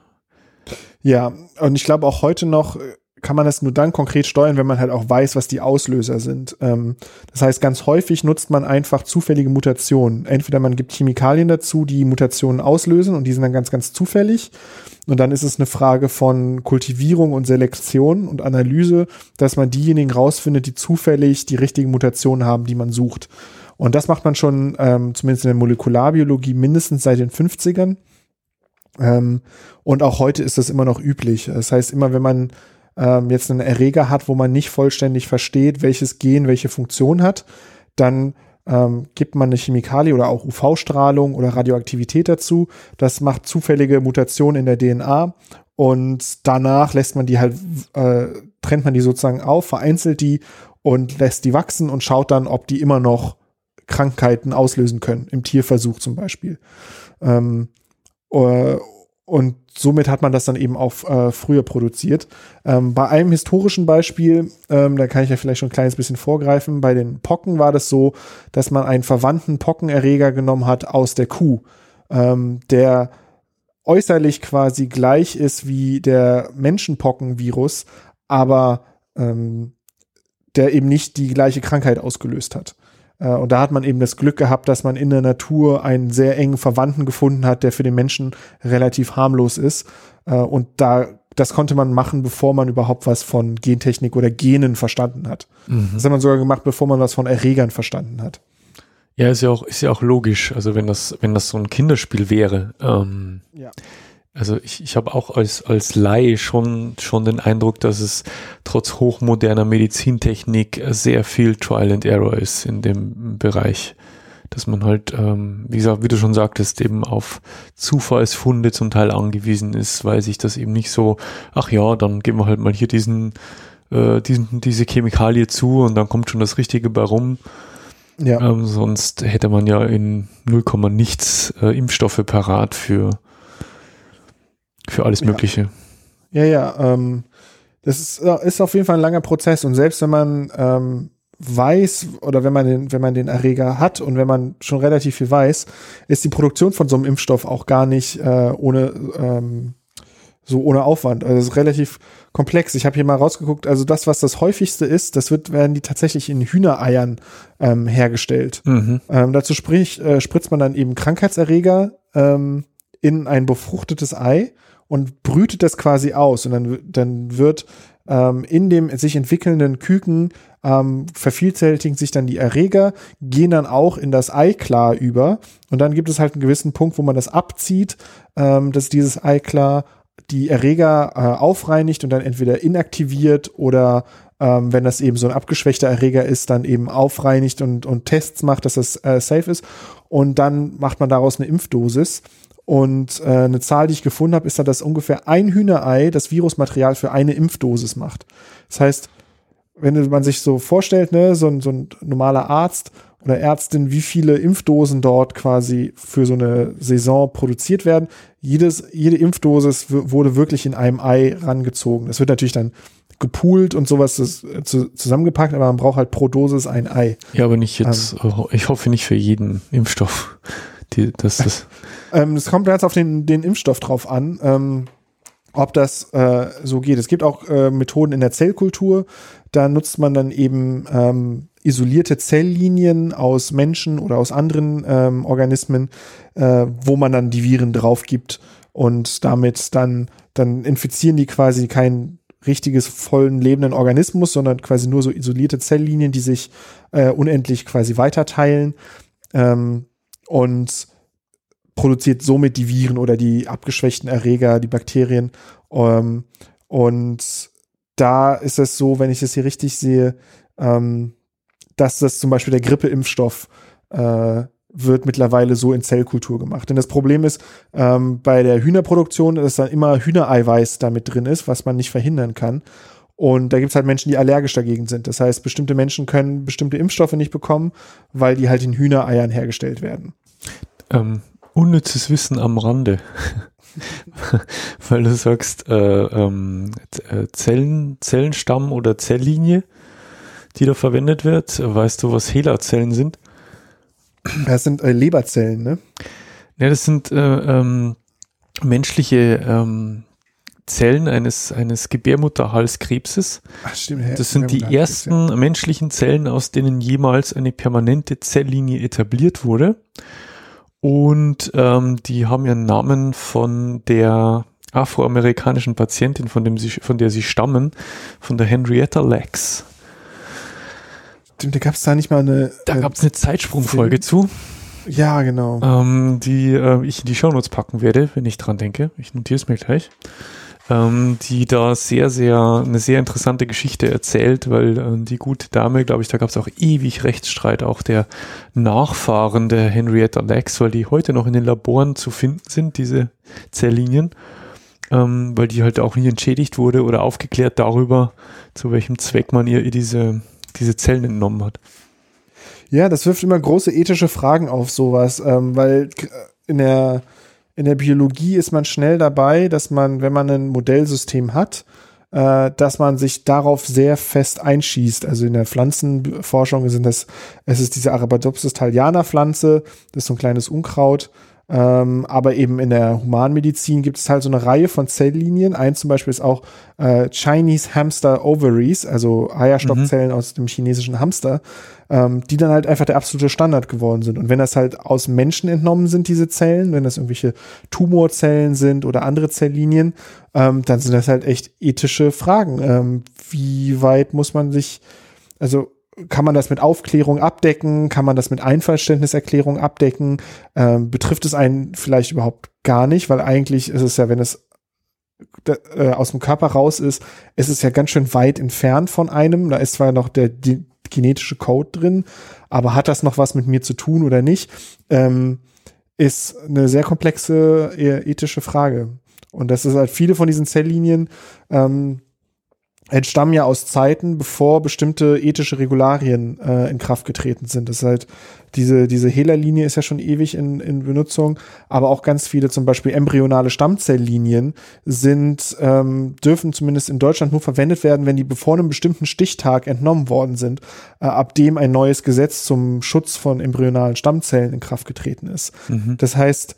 Ja, und ich glaube auch heute noch äh, kann man das nur dann konkret steuern, wenn man halt auch weiß, was die Auslöser sind. Ähm, das heißt, ganz häufig nutzt man einfach zufällige Mutationen. Entweder man gibt Chemikalien dazu, die Mutationen auslösen und die sind dann ganz, ganz zufällig. Und dann ist es eine Frage von Kultivierung und Selektion und Analyse, dass man diejenigen rausfindet, die zufällig die richtigen Mutationen haben, die man sucht. Und das macht man schon, ähm, zumindest in der Molekularbiologie, mindestens seit den 50ern. Ähm, und auch heute ist das immer noch üblich. Das heißt, immer wenn man ähm, jetzt einen Erreger hat, wo man nicht vollständig versteht, welches Gen welche Funktion hat, dann ähm, gibt man eine Chemikalie oder auch UV-Strahlung oder Radioaktivität dazu. Das macht zufällige Mutationen in der DNA und danach lässt man die halt, äh, trennt man die sozusagen auf, vereinzelt die und lässt die wachsen und schaut dann, ob die immer noch Krankheiten auslösen können, im Tierversuch zum Beispiel. Ähm, äh, und somit hat man das dann eben auch äh, früher produziert. Ähm, bei einem historischen Beispiel, ähm, da kann ich ja vielleicht schon ein kleines bisschen vorgreifen, bei den Pocken war das so, dass man einen verwandten Pockenerreger genommen hat aus der Kuh, ähm, der äußerlich quasi gleich ist wie der Menschenpockenvirus, aber ähm, der eben nicht die gleiche Krankheit ausgelöst hat. Äh, und da hat man eben das Glück gehabt, dass man in der Natur einen sehr engen Verwandten gefunden hat, der für den Menschen relativ harmlos ist. Äh, und da, das konnte man machen, bevor man überhaupt was von Gentechnik oder Genen verstanden hat. Mhm. Das hat man sogar gemacht, bevor man was von Erregern verstanden hat. Ja, ist ja auch, ist ja auch logisch. Also wenn das, wenn das so ein Kinderspiel wäre, ähm, ja. Also ich, ich habe auch als, als Laie schon, schon den Eindruck, dass es trotz hochmoderner Medizintechnik sehr viel Trial and Error ist in dem Bereich. Dass man halt, ähm, wie gesagt, wie du schon sagtest, eben auf Zufallsfunde zum Teil angewiesen ist, weil sich das eben nicht so, ach ja, dann geben wir halt mal hier diesen, äh, diesen, diese Chemikalie zu und dann kommt schon das Richtige bei rum. Ja. Ähm, sonst hätte man ja in 0, nichts äh, Impfstoffe parat für, für alles Mögliche. Ja, ja. Ähm, das ist, ist auf jeden Fall ein langer Prozess und selbst wenn man ähm, weiß oder wenn man den, wenn man den Erreger hat und wenn man schon relativ viel weiß, ist die Produktion von so einem Impfstoff auch gar nicht äh, ohne ähm, so ohne Aufwand. Also es ist relativ komplex. Ich habe hier mal rausgeguckt, also das, was das häufigste ist, das wird, werden die tatsächlich in Hühnereiern ähm, hergestellt. Mhm. Ähm, dazu sprich, äh, spritzt man dann eben Krankheitserreger ähm, in ein befruchtetes Ei und brütet das quasi aus. Und dann, dann wird ähm, in dem sich entwickelnden Küken ähm, vervielfältigen sich dann die Erreger, gehen dann auch in das Eiklar über. Und dann gibt es halt einen gewissen Punkt, wo man das abzieht, ähm, dass dieses Eiklar die Erreger äh, aufreinigt und dann entweder inaktiviert oder ähm, wenn das eben so ein abgeschwächter Erreger ist, dann eben aufreinigt und, und Tests macht, dass das äh, safe ist. Und dann macht man daraus eine Impfdosis. Und äh, eine Zahl, die ich gefunden habe, ist, dass ungefähr ein Hühnerei das Virusmaterial für eine Impfdosis macht. Das heißt, wenn man sich so vorstellt, ne, so ein, so ein normaler Arzt oder Ärztin, wie viele Impfdosen dort quasi für so eine Saison produziert werden. Jedes, jede Impfdosis wurde wirklich in einem Ei rangezogen. Das wird natürlich dann gepoolt und sowas das, äh, zu, zusammengepackt, aber man braucht halt pro Dosis ein Ei. Ja, aber nicht jetzt, ähm, ich hoffe nicht für jeden Impfstoff. Die, das, das. ähm, es kommt jetzt auf den, den Impfstoff drauf an. Ähm, ob das äh, so geht. Es gibt auch äh, Methoden in der Zellkultur. Da nutzt man dann eben ähm, isolierte Zelllinien aus Menschen oder aus anderen ähm, Organismen, äh, wo man dann die Viren drauf gibt und damit dann, dann infizieren die quasi kein richtiges vollen lebenden Organismus, sondern quasi nur so isolierte Zelllinien, die sich äh, unendlich quasi weiterteilen ähm, und produziert somit die Viren oder die abgeschwächten Erreger, die Bakterien. Ähm, und da ist es so, wenn ich es hier richtig sehe, ähm, dass das zum Beispiel der Grippeimpfstoff äh, wird mittlerweile so in Zellkultur gemacht. Denn das Problem ist ähm, bei der Hühnerproduktion, dass dann immer Hühnereiweiß damit drin ist, was man nicht verhindern kann. Und da gibt es halt Menschen, die allergisch dagegen sind. Das heißt, bestimmte Menschen können bestimmte Impfstoffe nicht bekommen, weil die halt in Hühnereiern hergestellt werden. Ähm, unnützes Wissen am Rande. weil du sagst, äh, ähm, äh, Zellen, Zellenstamm oder Zelllinie die da verwendet wird. Weißt du, was HeLa-Zellen sind? Das sind äh, Leberzellen, ne? Ja, das sind äh, ähm, menschliche ähm, Zellen eines, eines Gebärmutterhalskrebses. Ach, stimmt. Das sind die ersten menschlichen Zellen, aus denen jemals eine permanente Zelllinie etabliert wurde. Und ähm, die haben ihren Namen von der afroamerikanischen Patientin, von, dem sie, von der sie stammen, von der Henrietta Lacks. Da gab es da nicht mal eine. Da äh, gab es eine Zeitsprungfolge zu. Ja, genau. Ähm, die äh, ich in die Shownotes packen werde, wenn ich dran denke. Ich notiere es mir gleich. Ähm, die da sehr, sehr, eine sehr interessante Geschichte erzählt, weil äh, die gute Dame, glaube ich, da gab es auch ewig Rechtsstreit, auch der Nachfahren der Henrietta Lacks, weil die heute noch in den Laboren zu finden sind, diese Zelllinien, ähm, weil die halt auch nie entschädigt wurde oder aufgeklärt darüber, zu welchem Zweck man ihr diese diese Zellen entnommen hat. Ja, das wirft immer große ethische Fragen auf sowas, ähm, weil in der, in der Biologie ist man schnell dabei, dass man, wenn man ein Modellsystem hat, äh, dass man sich darauf sehr fest einschießt. Also in der Pflanzenforschung sind das, es ist diese Arabidopsis thaliana Pflanze, das ist so ein kleines Unkraut, ähm, aber eben in der Humanmedizin gibt es halt so eine Reihe von Zelllinien. Ein zum Beispiel ist auch äh, Chinese Hamster Ovaries, also Eierstockzellen mhm. aus dem chinesischen Hamster, ähm, die dann halt einfach der absolute Standard geworden sind. Und wenn das halt aus Menschen entnommen sind, diese Zellen, wenn das irgendwelche Tumorzellen sind oder andere Zelllinien, ähm, dann sind das halt echt ethische Fragen. Ähm, wie weit muss man sich, also kann man das mit Aufklärung abdecken? Kann man das mit Einverständniserklärung abdecken? Ähm, betrifft es einen vielleicht überhaupt gar nicht? Weil eigentlich ist es ja, wenn es äh, aus dem Körper raus ist, ist es ja ganz schön weit entfernt von einem. Da ist zwar noch der die, genetische Code drin, aber hat das noch was mit mir zu tun oder nicht? Ähm, ist eine sehr komplexe ethische Frage. Und das ist halt viele von diesen Zelllinien, ähm, entstammen ja aus Zeiten, bevor bestimmte ethische Regularien äh, in Kraft getreten sind. Das ist halt diese, diese Hehler-Linie ist ja schon ewig in, in Benutzung, aber auch ganz viele zum Beispiel embryonale Stammzelllinien sind, ähm, dürfen zumindest in Deutschland nur verwendet werden, wenn die bevor einem bestimmten Stichtag entnommen worden sind, äh, ab dem ein neues Gesetz zum Schutz von embryonalen Stammzellen in Kraft getreten ist. Mhm. Das heißt,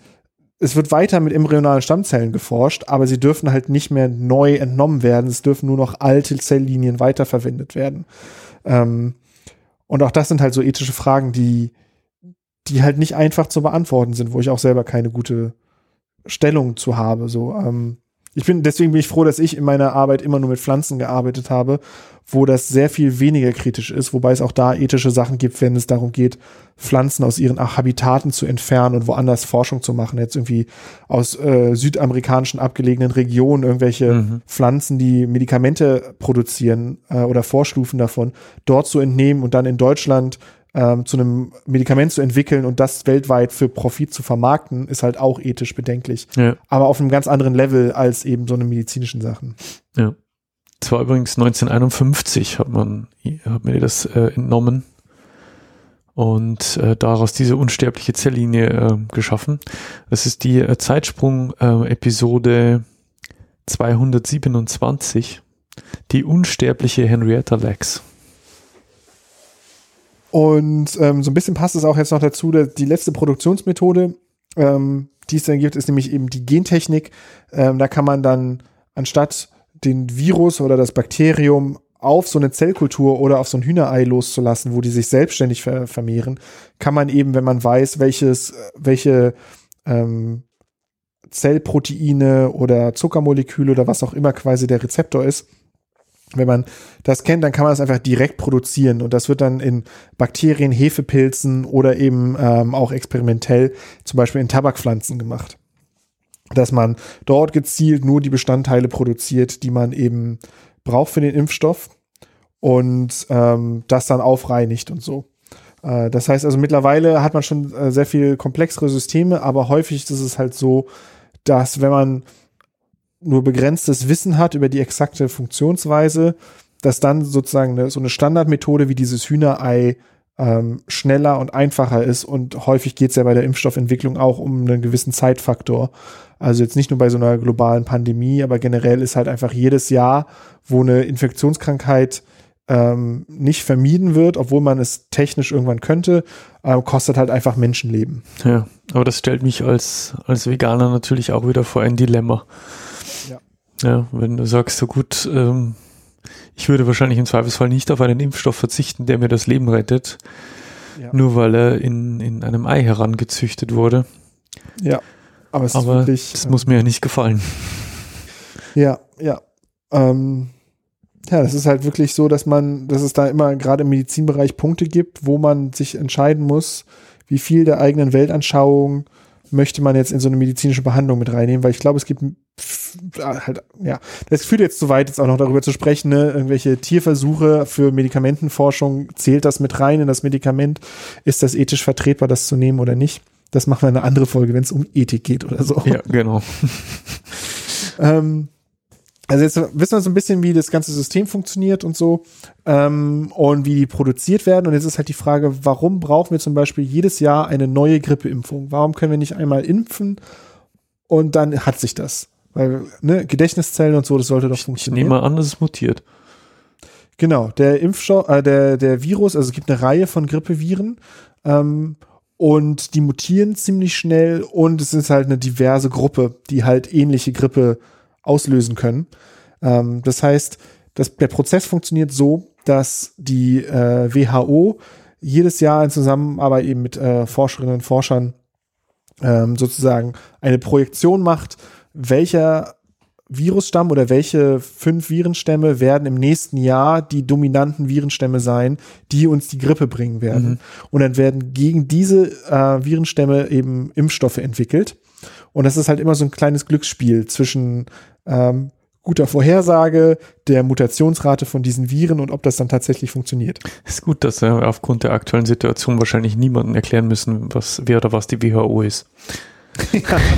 es wird weiter mit embryonalen Stammzellen geforscht, aber sie dürfen halt nicht mehr neu entnommen werden. Es dürfen nur noch alte Zelllinien weiterverwendet werden. Ähm, und auch das sind halt so ethische Fragen, die, die halt nicht einfach zu beantworten sind, wo ich auch selber keine gute Stellung zu habe. So, ähm, ich bin, deswegen bin ich froh, dass ich in meiner Arbeit immer nur mit Pflanzen gearbeitet habe, wo das sehr viel weniger kritisch ist, wobei es auch da ethische Sachen gibt, wenn es darum geht, Pflanzen aus ihren Habitaten zu entfernen und woanders Forschung zu machen. Jetzt irgendwie aus äh, südamerikanischen abgelegenen Regionen irgendwelche mhm. Pflanzen, die Medikamente produzieren äh, oder Vorstufen davon, dort zu entnehmen und dann in Deutschland ähm, zu einem Medikament zu entwickeln und das weltweit für Profit zu vermarkten, ist halt auch ethisch bedenklich. Ja. Aber auf einem ganz anderen Level als eben so eine medizinischen Sachen. Ja. Das war übrigens 1951 hat man, hat mir das äh, entnommen und äh, daraus diese unsterbliche Zelllinie äh, geschaffen. Das ist die äh, Zeitsprung-Episode äh, 227, die unsterbliche Henrietta Lacks. Und ähm, so ein bisschen passt es auch jetzt noch dazu, dass die letzte Produktionsmethode, ähm, die es dann gibt, ist nämlich eben die Gentechnik. Ähm, da kann man dann anstatt den Virus oder das Bakterium auf so eine Zellkultur oder auf so ein Hühnerei loszulassen, wo die sich selbstständig ver vermehren, kann man eben, wenn man weiß, welches, welche ähm, Zellproteine oder Zuckermoleküle oder was auch immer quasi der Rezeptor ist, wenn man das kennt, dann kann man das einfach direkt produzieren und das wird dann in Bakterien, Hefepilzen oder eben ähm, auch experimentell zum Beispiel in Tabakpflanzen gemacht. Dass man dort gezielt nur die Bestandteile produziert, die man eben braucht für den Impfstoff und ähm, das dann aufreinigt und so. Äh, das heißt also mittlerweile hat man schon äh, sehr viel komplexere Systeme, aber häufig ist es halt so, dass wenn man nur begrenztes Wissen hat über die exakte Funktionsweise, dass dann sozusagen eine, so eine Standardmethode wie dieses Hühnerei ähm, schneller und einfacher ist. Und häufig geht es ja bei der Impfstoffentwicklung auch um einen gewissen Zeitfaktor. Also jetzt nicht nur bei so einer globalen Pandemie, aber generell ist halt einfach jedes Jahr, wo eine Infektionskrankheit ähm, nicht vermieden wird, obwohl man es technisch irgendwann könnte, äh, kostet halt einfach Menschenleben. Ja, aber das stellt mich als, als Veganer natürlich auch wieder vor ein Dilemma. Ja. Wenn du sagst, so gut, ähm, ich würde wahrscheinlich im Zweifelsfall nicht auf einen Impfstoff verzichten, der mir das Leben rettet, ja. nur weil er in, in einem Ei herangezüchtet wurde. Ja, aber es aber wirklich, das ähm, muss mir ja nicht gefallen. Ja, ja. Ähm, ja, das ist halt wirklich so, dass man, dass es da immer gerade im Medizinbereich Punkte gibt, wo man sich entscheiden muss, wie viel der eigenen Weltanschauung möchte man jetzt in so eine medizinische Behandlung mit reinnehmen, weil ich glaube, es gibt halt, ja, das führt jetzt zu weit, jetzt auch noch darüber zu sprechen, ne? irgendwelche Tierversuche für Medikamentenforschung, zählt das mit rein in das Medikament? Ist das ethisch vertretbar, das zu nehmen oder nicht? Das machen wir in einer anderen Folge, wenn es um Ethik geht oder so. Ja, genau. ähm, also jetzt wissen wir so ein bisschen, wie das ganze System funktioniert und so ähm, und wie die produziert werden. Und jetzt ist halt die Frage, warum brauchen wir zum Beispiel jedes Jahr eine neue Grippeimpfung? Warum können wir nicht einmal impfen und dann hat sich das? Weil ne, Gedächtniszellen und so, das sollte doch funktionieren. Ich nehme an, dass es mutiert. Genau, der Impfstoff, äh, der, der Virus, also es gibt eine Reihe von Grippeviren ähm, und die mutieren ziemlich schnell und es ist halt eine diverse Gruppe, die halt ähnliche Grippe auslösen können. Ähm, das heißt, dass der Prozess funktioniert so, dass die äh, WHO jedes Jahr in Zusammenarbeit eben mit äh, Forscherinnen und Forschern ähm, sozusagen eine Projektion macht, welcher Virusstamm oder welche fünf Virenstämme werden im nächsten Jahr die dominanten Virenstämme sein, die uns die Grippe bringen werden. Mhm. Und dann werden gegen diese äh, Virenstämme eben Impfstoffe entwickelt. Und das ist halt immer so ein kleines Glücksspiel zwischen ähm, guter Vorhersage der Mutationsrate von diesen Viren und ob das dann tatsächlich funktioniert. Es ist gut, dass wir aufgrund der aktuellen Situation wahrscheinlich niemandem erklären müssen, was wer oder was die WHO ist. Ja.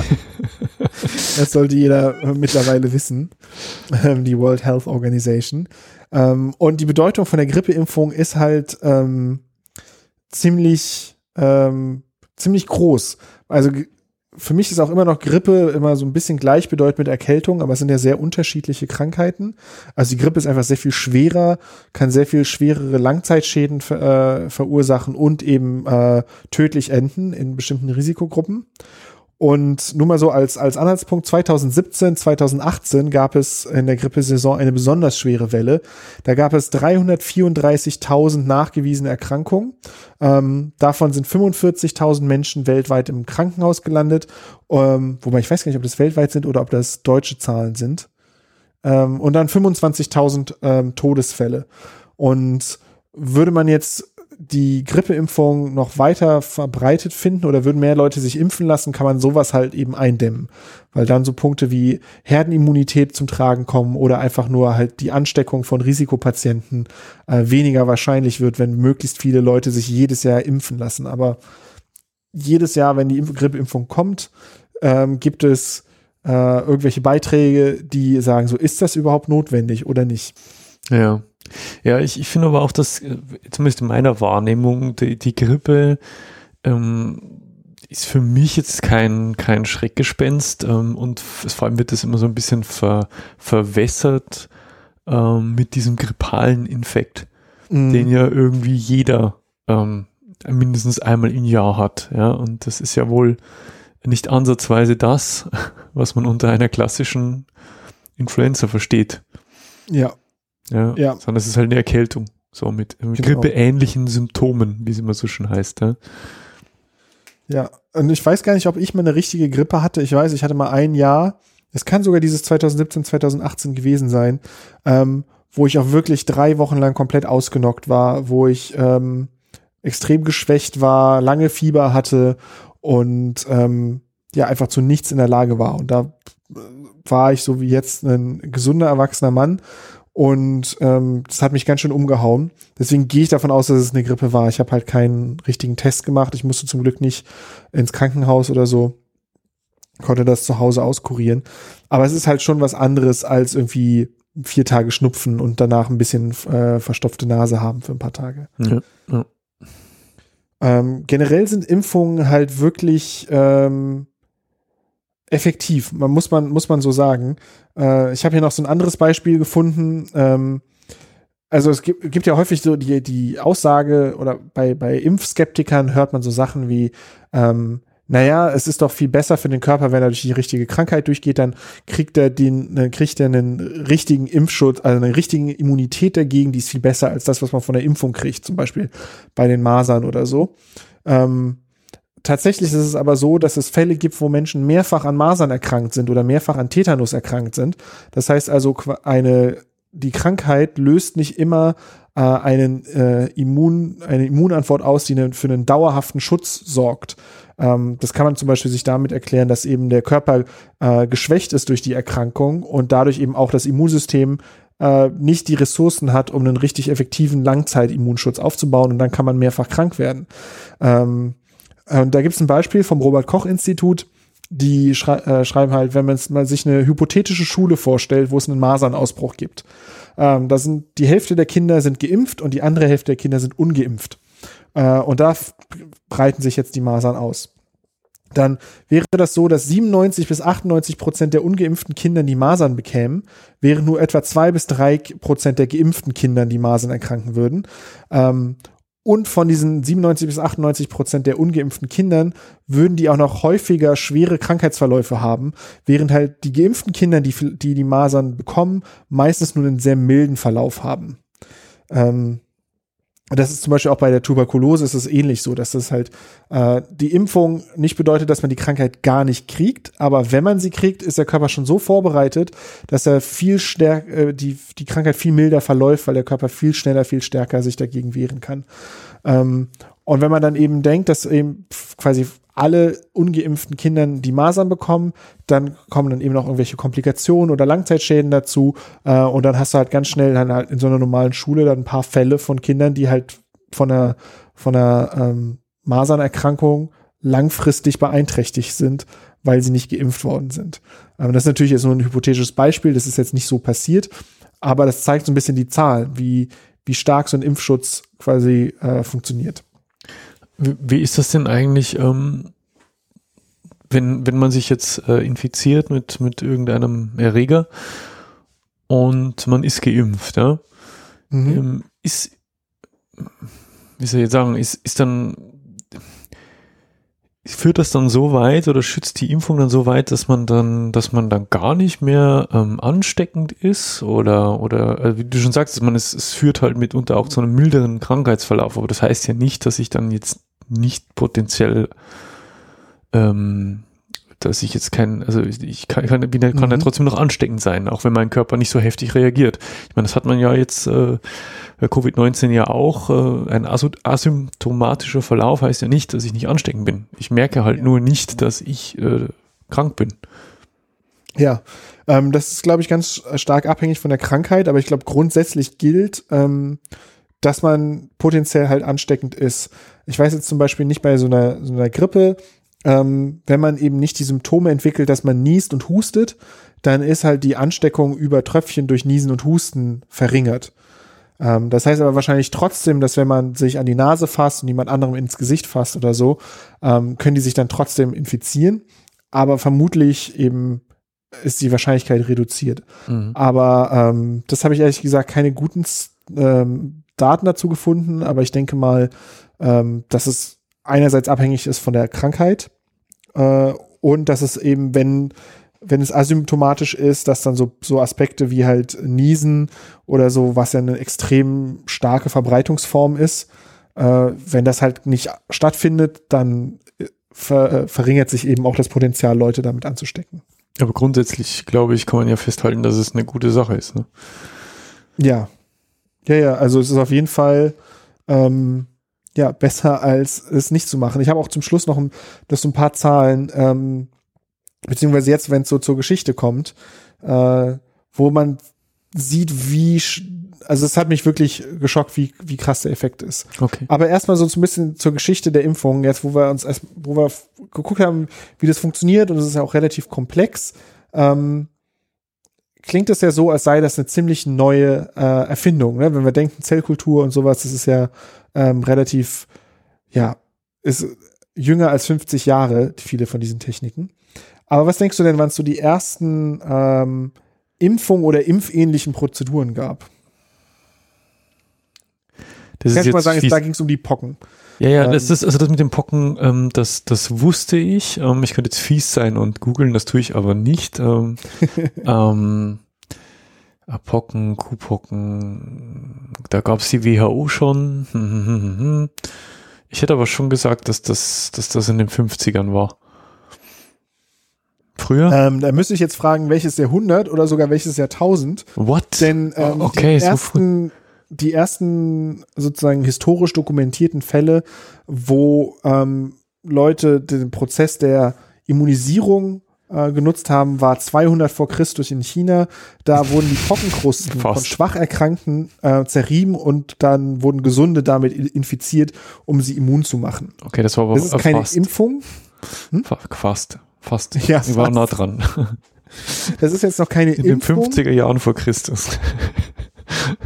Das sollte jeder mittlerweile wissen, ähm, die World Health Organization. Ähm, und die Bedeutung von der Grippeimpfung ist halt ähm, ziemlich, ähm, ziemlich groß. Also für mich ist auch immer noch Grippe immer so ein bisschen gleichbedeutend mit Erkältung, aber es sind ja sehr unterschiedliche Krankheiten. Also die Grippe ist einfach sehr viel schwerer, kann sehr viel schwerere Langzeitschäden ver, äh, verursachen und eben äh, tödlich enden in bestimmten Risikogruppen. Und nur mal so als, als Anhaltspunkt, 2017, 2018 gab es in der Grippesaison eine besonders schwere Welle. Da gab es 334.000 nachgewiesene Erkrankungen. Ähm, davon sind 45.000 Menschen weltweit im Krankenhaus gelandet. Ähm, wobei ich weiß gar nicht, ob das weltweit sind oder ob das deutsche Zahlen sind. Ähm, und dann 25.000 ähm, Todesfälle. Und würde man jetzt die Grippeimpfung noch weiter verbreitet finden oder würden mehr Leute sich impfen lassen, kann man sowas halt eben eindämmen. Weil dann so Punkte wie Herdenimmunität zum Tragen kommen oder einfach nur halt die Ansteckung von Risikopatienten äh, weniger wahrscheinlich wird, wenn möglichst viele Leute sich jedes Jahr impfen lassen. Aber jedes Jahr, wenn die Impf Grippeimpfung kommt, ähm, gibt es äh, irgendwelche Beiträge, die sagen, so ist das überhaupt notwendig oder nicht. Ja. Ja, ich, ich finde aber auch, dass, äh, zumindest in meiner Wahrnehmung, die, die Grippe ähm, ist für mich jetzt kein, kein Schreckgespenst ähm, und vor allem wird das immer so ein bisschen ver, verwässert ähm, mit diesem grippalen Infekt, mhm. den ja irgendwie jeder ähm, mindestens einmal im Jahr hat. Ja, und das ist ja wohl nicht ansatzweise das, was man unter einer klassischen Influenza versteht. Ja. Ja, ja. Sondern es ist halt eine Erkältung. So mit, mit genau. grippeähnlichen Symptomen, wie es immer so schön heißt. Ja? ja, und ich weiß gar nicht, ob ich mal eine richtige Grippe hatte. Ich weiß, ich hatte mal ein Jahr, es kann sogar dieses 2017, 2018 gewesen sein, ähm, wo ich auch wirklich drei Wochen lang komplett ausgenockt war, wo ich ähm, extrem geschwächt war, lange Fieber hatte und ähm, ja einfach zu nichts in der Lage war. Und da war ich so wie jetzt ein gesunder erwachsener Mann und ähm, das hat mich ganz schön umgehauen. Deswegen gehe ich davon aus, dass es eine Grippe war. Ich habe halt keinen richtigen Test gemacht. Ich musste zum Glück nicht ins Krankenhaus oder so. Konnte das zu Hause auskurieren. Aber es ist halt schon was anderes als irgendwie vier Tage schnupfen und danach ein bisschen äh, verstopfte Nase haben für ein paar Tage. Ja, ja. Ähm, generell sind Impfungen halt wirklich ähm, effektiv, man muss man muss man so sagen. Äh, ich habe hier noch so ein anderes Beispiel gefunden. Ähm, also es gibt, gibt ja häufig so die die Aussage oder bei bei Impfskeptikern hört man so Sachen wie ähm, naja, es ist doch viel besser für den Körper, wenn er durch die richtige Krankheit durchgeht, dann kriegt er den, dann kriegt er einen richtigen Impfschutz, also eine richtige Immunität dagegen, die ist viel besser als das, was man von der Impfung kriegt, zum Beispiel bei den Masern oder so. Ähm, tatsächlich ist es aber so, dass es Fälle gibt, wo Menschen mehrfach an Masern erkrankt sind oder mehrfach an Tetanus erkrankt sind. Das heißt also, eine, die Krankheit löst nicht immer äh, einen, äh, Immun, eine Immunantwort aus, die für einen dauerhaften Schutz sorgt. Ähm, das kann man zum Beispiel sich damit erklären, dass eben der Körper äh, geschwächt ist durch die Erkrankung und dadurch eben auch das Immunsystem äh, nicht die Ressourcen hat, um einen richtig effektiven Langzeitimmunschutz aufzubauen und dann kann man mehrfach krank werden. Ähm, und da gibt es ein Beispiel vom Robert Koch Institut, die schrei äh, schreiben halt, wenn man sich eine hypothetische Schule vorstellt, wo es einen Masernausbruch gibt. Ähm, da sind die Hälfte der Kinder sind geimpft und die andere Hälfte der Kinder sind ungeimpft. Äh, und da breiten sich jetzt die Masern aus. Dann wäre das so, dass 97 bis 98 Prozent der ungeimpften Kinder die Masern bekämen, während nur etwa zwei bis drei Prozent der geimpften Kinder die Masern erkranken würden. Ähm, und von diesen 97 bis 98 Prozent der ungeimpften Kindern würden die auch noch häufiger schwere Krankheitsverläufe haben, während halt die geimpften Kinder, die die, die Masern bekommen, meistens nur einen sehr milden Verlauf haben. Ähm, das ist zum Beispiel auch bei der Tuberkulose ist es ähnlich so, dass das halt äh, die Impfung nicht bedeutet, dass man die Krankheit gar nicht kriegt, aber wenn man sie kriegt, ist der Körper schon so vorbereitet, dass er viel stärker äh, die die Krankheit viel milder verläuft, weil der Körper viel schneller, viel stärker sich dagegen wehren kann. Ähm, und wenn man dann eben denkt, dass eben quasi alle ungeimpften Kindern die Masern bekommen, dann kommen dann eben noch irgendwelche Komplikationen oder Langzeitschäden dazu äh, und dann hast du halt ganz schnell dann halt in so einer normalen Schule dann ein paar Fälle von Kindern, die halt von einer von einer ähm, Masernerkrankung langfristig beeinträchtigt sind, weil sie nicht geimpft worden sind. Ähm, das ist natürlich jetzt nur ein hypothetisches Beispiel, das ist jetzt nicht so passiert, aber das zeigt so ein bisschen die Zahlen, wie, wie stark so ein Impfschutz quasi äh, funktioniert. Wie, ist das denn eigentlich, ähm, wenn, wenn man sich jetzt äh, infiziert mit, mit irgendeinem Erreger und man ist geimpft, ja? Mhm. Ähm, ist, wie soll ich jetzt sagen, ist, ist dann führt das dann so weit oder schützt die Impfung dann so weit, dass man dann, dass man dann gar nicht mehr ähm, ansteckend ist oder oder äh, wie du schon sagst, man es, es führt halt mitunter auch zu einem milderen Krankheitsverlauf, aber das heißt ja nicht, dass ich dann jetzt nicht potenziell ähm, dass ich jetzt kein, also ich kann, kann, kann mhm. ja trotzdem noch ansteckend sein, auch wenn mein Körper nicht so heftig reagiert. Ich meine, das hat man ja jetzt äh, Covid-19 ja auch. Äh, ein asymptomatischer Verlauf heißt ja nicht, dass ich nicht ansteckend bin. Ich merke halt ja. nur nicht, dass ich äh, krank bin. Ja, ähm, das ist, glaube ich, ganz stark abhängig von der Krankheit, aber ich glaube, grundsätzlich gilt, ähm, dass man potenziell halt ansteckend ist. Ich weiß jetzt zum Beispiel nicht bei so einer, so einer Grippe, ähm, wenn man eben nicht die Symptome entwickelt, dass man niest und hustet, dann ist halt die Ansteckung über Tröpfchen durch Niesen und Husten verringert. Ähm, das heißt aber wahrscheinlich trotzdem, dass wenn man sich an die Nase fasst und jemand anderem ins Gesicht fasst oder so, ähm, können die sich dann trotzdem infizieren. Aber vermutlich eben ist die Wahrscheinlichkeit reduziert. Mhm. Aber ähm, das habe ich ehrlich gesagt keine guten ähm, Daten dazu gefunden, aber ich denke mal, ähm, dass es einerseits abhängig ist von der Krankheit äh, und dass es eben, wenn wenn es asymptomatisch ist, dass dann so, so Aspekte wie halt Niesen oder so, was ja eine extrem starke Verbreitungsform ist, äh, wenn das halt nicht stattfindet, dann äh, ver, äh, verringert sich eben auch das Potenzial, Leute damit anzustecken. Aber grundsätzlich, glaube ich, kann man ja festhalten, dass es eine gute Sache ist. Ne? Ja. Ja, ja, also es ist auf jeden Fall ähm, ja, besser als es nicht zu machen. Ich habe auch zum Schluss noch ein, das so ein paar Zahlen, ähm, beziehungsweise jetzt, wenn es so zur Geschichte kommt, äh, wo man sieht, wie, also es hat mich wirklich geschockt, wie, wie krass der Effekt ist. Okay. Aber erstmal so ein bisschen zur Geschichte der Impfung, jetzt wo wir uns erst, wo wir geguckt haben, wie das funktioniert, und es ist ja auch relativ komplex, ähm, klingt es ja so, als sei das eine ziemlich neue äh, Erfindung. Ne? Wenn wir denken, Zellkultur und sowas, das ist ja ähm, relativ, ja, ist jünger als 50 Jahre, viele von diesen Techniken. Aber was denkst du denn, wann es so die ersten ähm, Impfung oder impfähnlichen Prozeduren gab? Das Kannst du mal sagen, da ging es um die Pocken. Ja, ja, ähm, das ist, also das mit den Pocken, ähm, das, das wusste ich. Ähm, ich könnte jetzt fies sein und googeln, das tue ich aber nicht. Ähm, ähm, Pocken, Kuhpocken, da gab es die WHO schon. Ich hätte aber schon gesagt, dass das, dass das in den 50ern war. Früher? Ähm, da müsste ich jetzt fragen, welches Jahrhundert oder sogar welches Jahrtausend. What? Denn ähm, okay, die, ersten, so die ersten sozusagen historisch dokumentierten Fälle, wo ähm, Leute den Prozess der Immunisierung äh, genutzt haben, war 200 vor Christus in China. Da wurden die Pockenkrusten Fast. von schwach Erkrankten äh, zerrieben und dann wurden Gesunde damit infiziert, um sie immun zu machen. Okay, das war aber Das ist keine fast. Impfung. Hm? Fast, fast. Ja, Ich war nah dran. Das ist jetzt noch keine In Impfung. In den 50er Jahren vor Christus.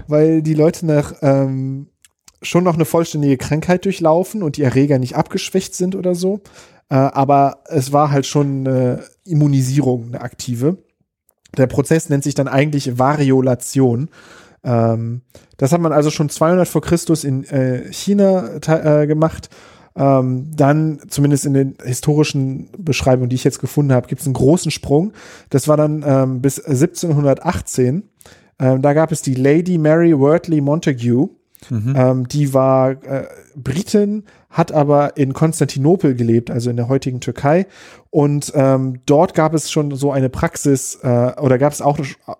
Weil die Leute nach ähm, schon noch eine vollständige Krankheit durchlaufen und die Erreger nicht abgeschwächt sind oder so. Äh, aber es war halt schon eine Immunisierung, eine aktive. Der Prozess nennt sich dann eigentlich Variolation. Ähm, das hat man also schon 200 vor Christus in äh, China äh, gemacht. Ähm, dann, zumindest in den historischen Beschreibungen, die ich jetzt gefunden habe, gibt es einen großen Sprung. Das war dann ähm, bis 1718. Ähm, da gab es die Lady Mary Wortley Montague. Mhm. Ähm, die war äh, Britin, hat aber in Konstantinopel gelebt, also in der heutigen Türkei. Und ähm, dort gab es schon so eine Praxis, äh, oder gab es auch,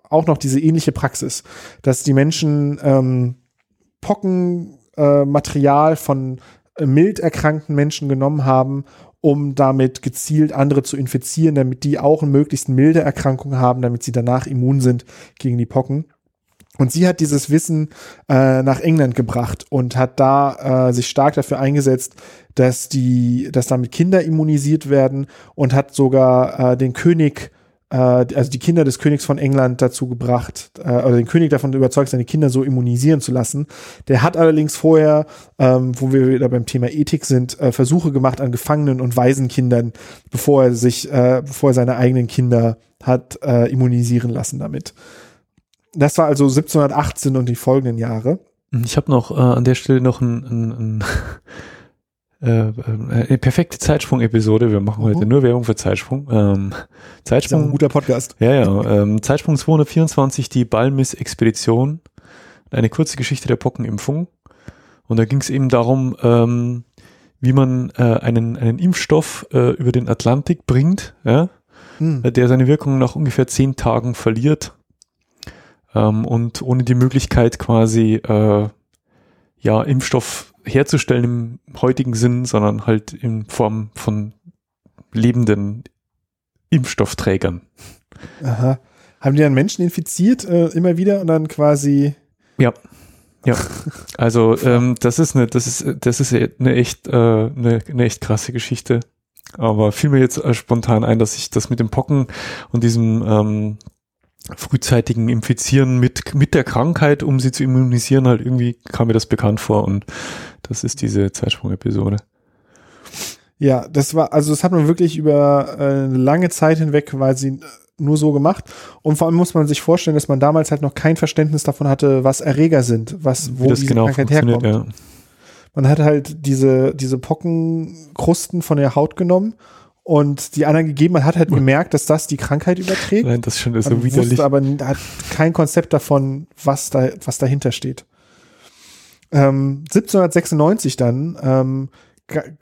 auch noch diese ähnliche Praxis, dass die Menschen ähm, Pockenmaterial äh, von mild erkrankten Menschen genommen haben, um damit gezielt andere zu infizieren, damit die auch eine möglichst milde Erkrankung haben, damit sie danach immun sind gegen die Pocken. Und sie hat dieses Wissen äh, nach England gebracht und hat da äh, sich stark dafür eingesetzt, dass die, dass damit Kinder immunisiert werden und hat sogar äh, den König, äh, also die Kinder des Königs von England dazu gebracht, äh, oder den König davon überzeugt, seine Kinder so immunisieren zu lassen. Der hat allerdings vorher, ähm, wo wir wieder beim Thema Ethik sind, äh, Versuche gemacht an Gefangenen und Waisenkindern, bevor er sich, äh, bevor er seine eigenen Kinder hat äh, immunisieren lassen damit. Das war also 1718 und die folgenden Jahre. Ich habe noch äh, an der Stelle noch ein, ein, ein äh, eine perfekte Zeitsprung-Episode. Wir machen heute uh nur Werbung für Zeitsprung. Ähm, Zeitsprung. ein guter Podcast. Ja, ja. Ähm, Zeitsprung 224, die Balmis-Expedition. Eine kurze Geschichte der Pockenimpfung. Und da ging es eben darum, ähm, wie man äh, einen, einen Impfstoff äh, über den Atlantik bringt, ja, hm. der seine Wirkung nach ungefähr zehn Tagen verliert ähm, und ohne die Möglichkeit quasi äh, ja Impfstoff herzustellen im heutigen Sinn, sondern halt in Form von lebenden Impfstoffträgern. Aha. Haben die dann Menschen infiziert äh, immer wieder und dann quasi? Ja. Ja, also ähm, das ist eine, das ist, das ist eine echt, äh, eine, eine echt krasse Geschichte. Aber fiel mir jetzt äh, spontan ein, dass ich das mit dem Pocken und diesem ähm, frühzeitigen Infizieren mit, mit der Krankheit, um sie zu immunisieren, halt irgendwie kam mir das bekannt vor und das ist diese Zeitsprung-Episode. Ja, das war, also das hat man wirklich über äh, eine lange Zeit hinweg quasi nur so gemacht. Und vor allem muss man sich vorstellen, dass man damals halt noch kein Verständnis davon hatte, was Erreger sind, was, wo diese genau Krankheit herkommt. Ja. Man hat halt diese, diese Pockenkrusten von der Haut genommen und die anderen gegeben hat, hat halt gemerkt, dass das die Krankheit überträgt. Nein, das schon ist so widerlich. Wusste aber hat kein Konzept davon, was da, was dahinter steht. Ähm, 1796 dann ähm,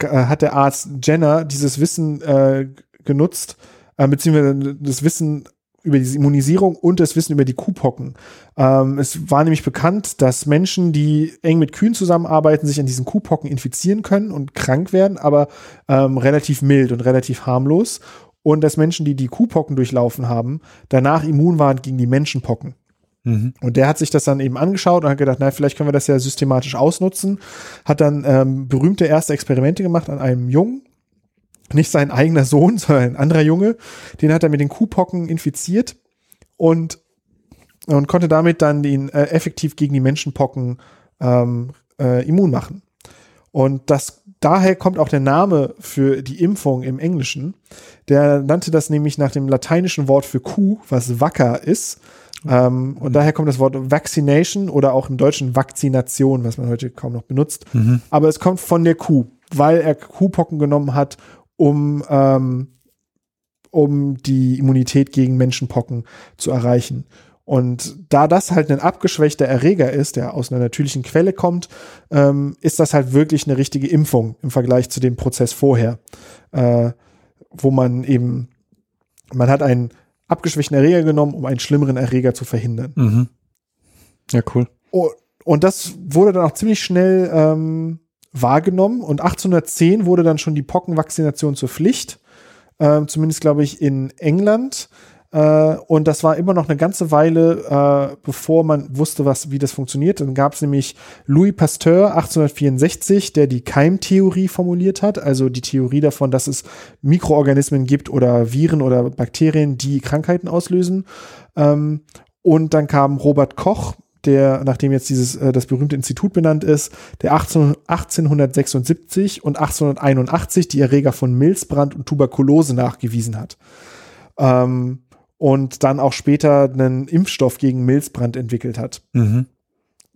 hat der Arzt Jenner dieses Wissen äh, genutzt, äh, beziehungsweise das Wissen über diese Immunisierung und das Wissen über die Kuhpocken. Ähm, es war nämlich bekannt, dass Menschen, die eng mit Kühen zusammenarbeiten, sich an diesen Kuhpocken infizieren können und krank werden, aber ähm, relativ mild und relativ harmlos. Und dass Menschen, die die Kuhpocken durchlaufen haben, danach immun waren gegen die Menschenpocken. Mhm. Und der hat sich das dann eben angeschaut und hat gedacht, na, vielleicht können wir das ja systematisch ausnutzen. Hat dann ähm, berühmte erste Experimente gemacht an einem Jungen, nicht sein eigener Sohn, sondern ein anderer Junge. Den hat er mit den Kuhpocken infiziert und, und konnte damit dann den äh, effektiv gegen die Menschenpocken ähm, äh, immun machen. Und das, daher kommt auch der Name für die Impfung im Englischen. Der nannte das nämlich nach dem lateinischen Wort für Kuh, was wacker ist. Ähm, und daher kommt das Wort Vaccination oder auch im Deutschen Vakzination, was man heute kaum noch benutzt. Mhm. Aber es kommt von der Kuh, weil er Kuhpocken genommen hat um, ähm, um die Immunität gegen Menschenpocken zu erreichen. Und da das halt ein abgeschwächter Erreger ist, der aus einer natürlichen Quelle kommt, ähm, ist das halt wirklich eine richtige Impfung im Vergleich zu dem Prozess vorher, äh, wo man eben, man hat einen abgeschwächten Erreger genommen, um einen schlimmeren Erreger zu verhindern. Mhm. Ja, cool. Oh, und das wurde dann auch ziemlich schnell ähm, wahrgenommen und 1810 wurde dann schon die Pockenvakzination zur Pflicht, äh, zumindest glaube ich in England. Äh, und das war immer noch eine ganze Weile, äh, bevor man wusste, was, wie das funktioniert. Dann gab es nämlich Louis Pasteur 1864, der die Keimtheorie formuliert hat, also die Theorie davon, dass es Mikroorganismen gibt oder Viren oder Bakterien, die Krankheiten auslösen. Ähm, und dann kam Robert Koch der, nachdem jetzt dieses, äh, das berühmte Institut benannt ist, der 18, 1876 und 1881 die Erreger von Milzbrand und Tuberkulose nachgewiesen hat. Ähm, und dann auch später einen Impfstoff gegen Milzbrand entwickelt hat. Mhm.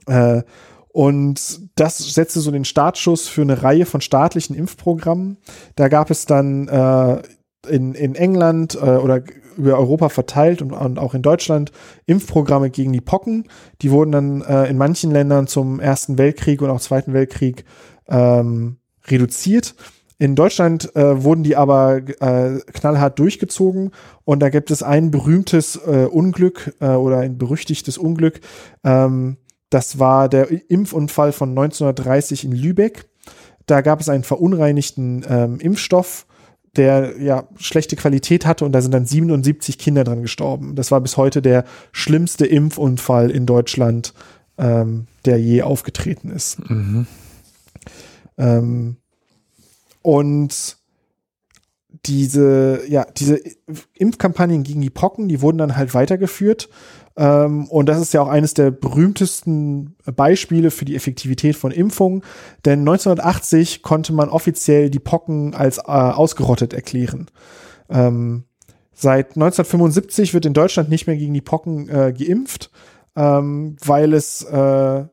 Äh, und das setzte so den Startschuss für eine Reihe von staatlichen Impfprogrammen. Da gab es dann äh, in, in England äh, oder über Europa verteilt und, und, auch in Deutschland Impfprogramme gegen die Pocken. Die wurden dann äh, in manchen Ländern zum Ersten Weltkrieg und auch Zweiten Weltkrieg ähm, reduziert. In Deutschland äh, wurden die aber äh, knallhart durchgezogen und da gibt es ein berühmtes äh, Unglück äh, oder ein berüchtigtes Unglück. Ähm, das war der Impfunfall von 1930 in Lübeck. Da gab es einen verunreinigten ähm, Impfstoff der ja schlechte Qualität hatte und da sind dann 77 Kinder dran gestorben. Das war bis heute der schlimmste Impfunfall in Deutschland, ähm, der je aufgetreten ist. Mhm. Ähm, und diese, ja, diese Impfkampagnen gegen die Pocken, die wurden dann halt weitergeführt. Ähm, und das ist ja auch eines der berühmtesten Beispiele für die Effektivität von Impfungen. Denn 1980 konnte man offiziell die Pocken als äh, ausgerottet erklären. Ähm, seit 1975 wird in Deutschland nicht mehr gegen die Pocken äh, geimpft, ähm, weil es äh,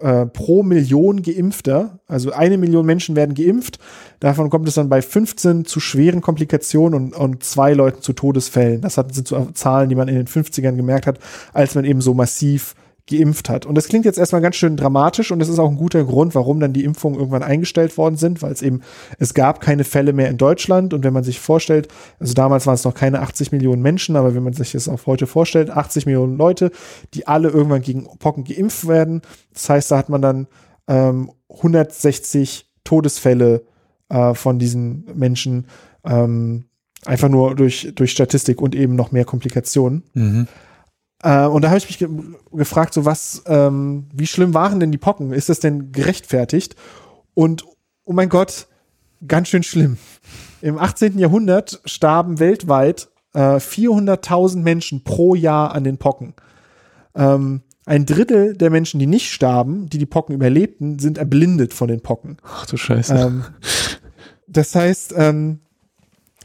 äh, pro Million Geimpfter, also eine Million Menschen werden geimpft, davon kommt es dann bei 15 zu schweren Komplikationen und, und zwei Leuten zu Todesfällen. Das sind so Zahlen, die man in den 50ern gemerkt hat, als man eben so massiv geimpft hat. Und das klingt jetzt erstmal ganz schön dramatisch und es ist auch ein guter Grund, warum dann die Impfungen irgendwann eingestellt worden sind, weil es eben, es gab keine Fälle mehr in Deutschland und wenn man sich vorstellt, also damals waren es noch keine 80 Millionen Menschen, aber wenn man sich das auch heute vorstellt, 80 Millionen Leute, die alle irgendwann gegen Pocken geimpft werden, das heißt, da hat man dann ähm, 160 Todesfälle äh, von diesen Menschen ähm, einfach nur durch, durch Statistik und eben noch mehr Komplikationen. Mhm. Äh, und da habe ich mich ge gefragt, so was, ähm, wie schlimm waren denn die Pocken? Ist das denn gerechtfertigt? Und oh mein Gott, ganz schön schlimm. Im 18. Jahrhundert starben weltweit äh, 400.000 Menschen pro Jahr an den Pocken. Ähm, ein Drittel der Menschen, die nicht starben, die die Pocken überlebten, sind erblindet von den Pocken. Ach du Scheiße. Ähm, das heißt, ähm,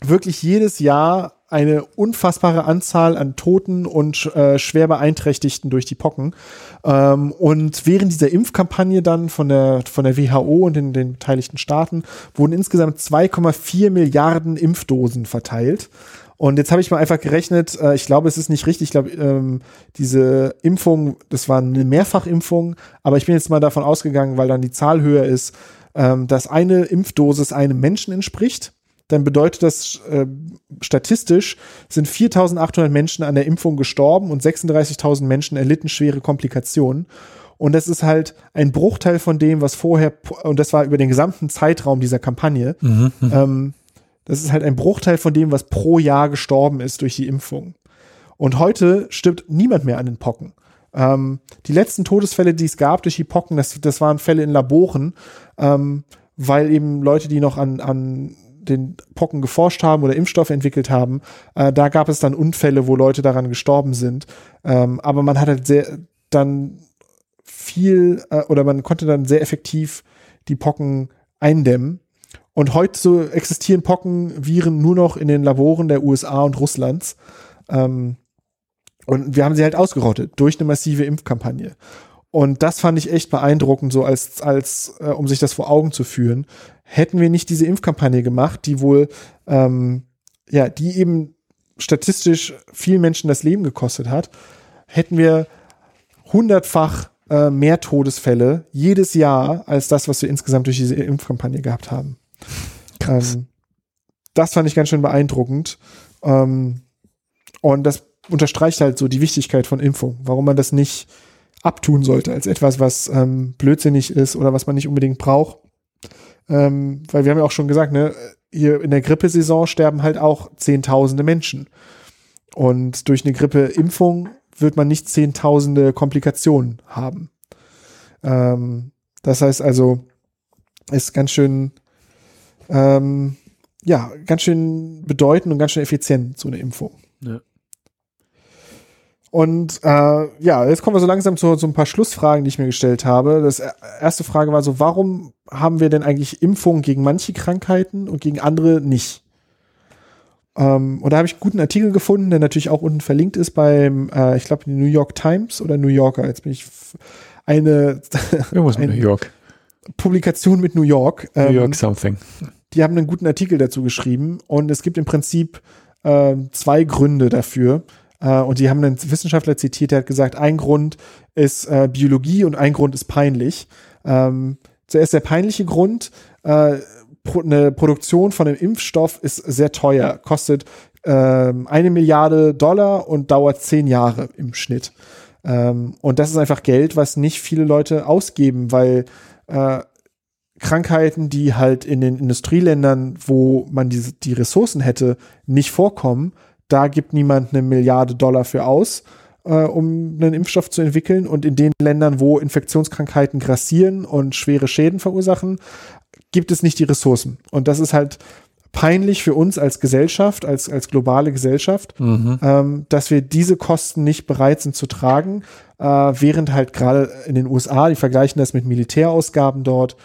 wirklich jedes Jahr eine unfassbare Anzahl an Toten und äh, schwer Beeinträchtigten durch die Pocken. Ähm, und während dieser Impfkampagne dann von der, von der WHO und in den beteiligten Staaten wurden insgesamt 2,4 Milliarden Impfdosen verteilt. Und jetzt habe ich mal einfach gerechnet, äh, ich glaube, es ist nicht richtig, ich glaube, ähm, diese Impfung, das war eine Mehrfachimpfung, aber ich bin jetzt mal davon ausgegangen, weil dann die Zahl höher ist, ähm, dass eine Impfdosis einem Menschen entspricht dann bedeutet das äh, statistisch sind 4.800 Menschen an der Impfung gestorben und 36.000 Menschen erlitten schwere Komplikationen. Und das ist halt ein Bruchteil von dem, was vorher, und das war über den gesamten Zeitraum dieser Kampagne, mhm, mhm, ähm, das ist halt ein Bruchteil von dem, was pro Jahr gestorben ist durch die Impfung. Und heute stirbt niemand mehr an den Pocken. Ähm, die letzten Todesfälle, die es gab durch die Pocken, das, das waren Fälle in Laboren, ähm, weil eben Leute, die noch an, an den Pocken geforscht haben oder Impfstoffe entwickelt haben, äh, da gab es dann Unfälle, wo Leute daran gestorben sind. Ähm, aber man hat halt sehr dann viel äh, oder man konnte dann sehr effektiv die Pocken eindämmen. Und heute so existieren Pockenviren nur noch in den Laboren der USA und Russlands. Ähm, und wir haben sie halt ausgerottet durch eine massive Impfkampagne. Und das fand ich echt beeindruckend, so als, als äh, um sich das vor Augen zu führen. Hätten wir nicht diese Impfkampagne gemacht, die wohl, ähm, ja, die eben statistisch vielen Menschen das Leben gekostet hat, hätten wir hundertfach äh, mehr Todesfälle jedes Jahr als das, was wir insgesamt durch diese Impfkampagne gehabt haben. Ähm, das fand ich ganz schön beeindruckend. Ähm, und das unterstreicht halt so die Wichtigkeit von Impfung, warum man das nicht abtun sollte als etwas, was ähm, blödsinnig ist oder was man nicht unbedingt braucht. Ähm, weil wir haben ja auch schon gesagt, ne, hier in der Grippesaison sterben halt auch Zehntausende Menschen. Und durch eine Grippeimpfung wird man nicht Zehntausende Komplikationen haben. Ähm, das heißt also, ist ganz schön, ähm, ja, ganz schön bedeutend und ganz schön effizient, so eine Impfung. Ja. Und äh, ja, jetzt kommen wir so langsam zu so ein paar Schlussfragen, die ich mir gestellt habe. Das e-, erste Frage war so, warum haben wir denn eigentlich Impfungen gegen manche Krankheiten und gegen andere nicht? Ähm, und da habe ich einen guten Artikel gefunden, der natürlich auch unten verlinkt ist beim, äh, ich glaube, New York Times oder New Yorker. Jetzt bin ich eine, Irgendwas mit New York. Publikation mit New York. Ähm, New York Something. Die haben einen guten Artikel dazu geschrieben und es gibt im Prinzip äh, zwei Gründe dafür, äh, und die haben einen Wissenschaftler zitiert, der hat gesagt, ein Grund ist äh, Biologie und ein Grund ist peinlich. Ähm, zuerst der peinliche Grund, äh, pro, eine Produktion von einem Impfstoff ist sehr teuer, kostet äh, eine Milliarde Dollar und dauert zehn Jahre im Schnitt. Ähm, und das ist einfach Geld, was nicht viele Leute ausgeben, weil äh, Krankheiten, die halt in den Industrieländern, wo man diese, die Ressourcen hätte, nicht vorkommen, da gibt niemand eine Milliarde Dollar für aus, äh, um einen Impfstoff zu entwickeln. Und in den Ländern, wo Infektionskrankheiten grassieren und schwere Schäden verursachen, gibt es nicht die Ressourcen. Und das ist halt peinlich für uns als Gesellschaft, als, als globale Gesellschaft, mhm. ähm, dass wir diese Kosten nicht bereit sind zu tragen, äh, während halt gerade in den USA, die vergleichen das mit Militärausgaben dort,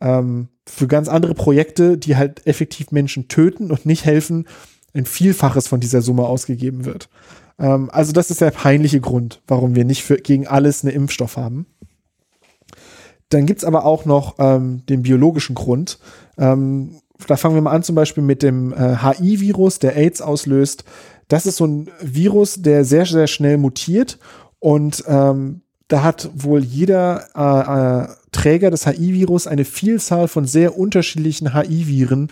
ähm, für ganz andere Projekte, die halt effektiv Menschen töten und nicht helfen, ein Vielfaches von dieser Summe ausgegeben wird. Ähm, also das ist der peinliche Grund, warum wir nicht für, gegen alles einen Impfstoff haben. Dann gibt's aber auch noch ähm, den biologischen Grund. Ähm, da fangen wir mal an, zum Beispiel mit dem äh, HI-Virus, der AIDS auslöst. Das ist so ein Virus, der sehr, sehr schnell mutiert und ähm, da hat wohl jeder äh, äh, Träger des HI-Virus eine Vielzahl von sehr unterschiedlichen HI-Viren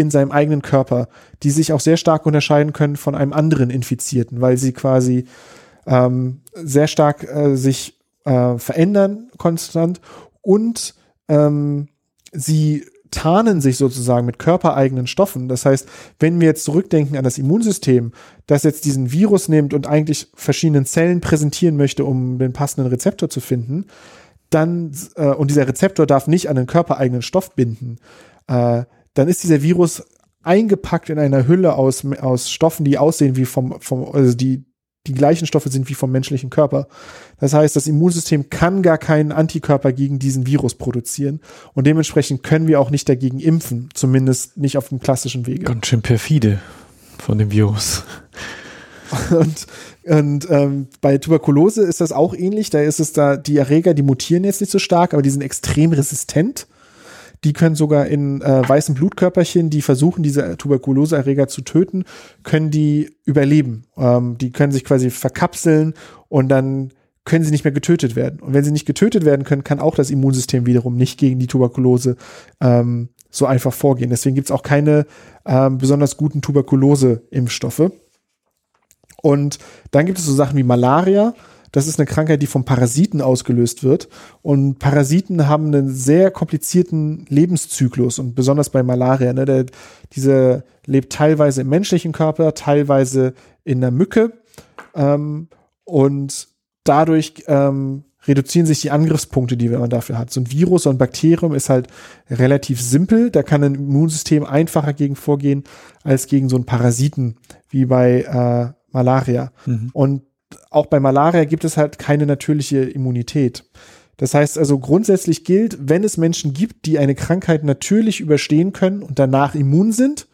in seinem eigenen Körper, die sich auch sehr stark unterscheiden können von einem anderen Infizierten, weil sie quasi ähm, sehr stark äh, sich äh, verändern konstant und ähm, sie tarnen sich sozusagen mit körpereigenen Stoffen. Das heißt, wenn wir jetzt zurückdenken an das Immunsystem, das jetzt diesen Virus nimmt und eigentlich verschiedenen Zellen präsentieren möchte, um den passenden Rezeptor zu finden, dann, äh, und dieser Rezeptor darf nicht an den körpereigenen Stoff binden, äh, dann ist dieser Virus eingepackt in einer Hülle aus, aus Stoffen, die aussehen wie vom, vom also die, die gleichen Stoffe sind wie vom menschlichen Körper. Das heißt, das Immunsystem kann gar keinen Antikörper gegen diesen Virus produzieren und dementsprechend können wir auch nicht dagegen impfen, zumindest nicht auf dem klassischen Wege. Ganz schön perfide von dem Virus. Und, und ähm, bei Tuberkulose ist das auch ähnlich. Da ist es da, die Erreger, die mutieren jetzt nicht so stark, aber die sind extrem resistent. Die können sogar in äh, weißen Blutkörperchen, die versuchen, diese Tuberkuloseerreger zu töten, können die überleben. Ähm, die können sich quasi verkapseln und dann können sie nicht mehr getötet werden. Und wenn sie nicht getötet werden können, kann auch das Immunsystem wiederum nicht gegen die Tuberkulose ähm, so einfach vorgehen. Deswegen gibt es auch keine ähm, besonders guten Tuberkulose-Impfstoffe. Und dann gibt es so Sachen wie Malaria. Das ist eine Krankheit, die vom Parasiten ausgelöst wird. Und Parasiten haben einen sehr komplizierten Lebenszyklus und besonders bei Malaria. Ne, der, diese lebt teilweise im menschlichen Körper, teilweise in der Mücke. Ähm, und dadurch ähm, reduzieren sich die Angriffspunkte, die man dafür hat. So ein Virus, ein Bakterium ist halt relativ simpel. Da kann ein Immunsystem einfacher gegen vorgehen als gegen so einen Parasiten wie bei äh, Malaria. Mhm. Und auch bei Malaria gibt es halt keine natürliche Immunität. Das heißt also grundsätzlich gilt, wenn es Menschen gibt, die eine Krankheit natürlich überstehen können und danach immun sind,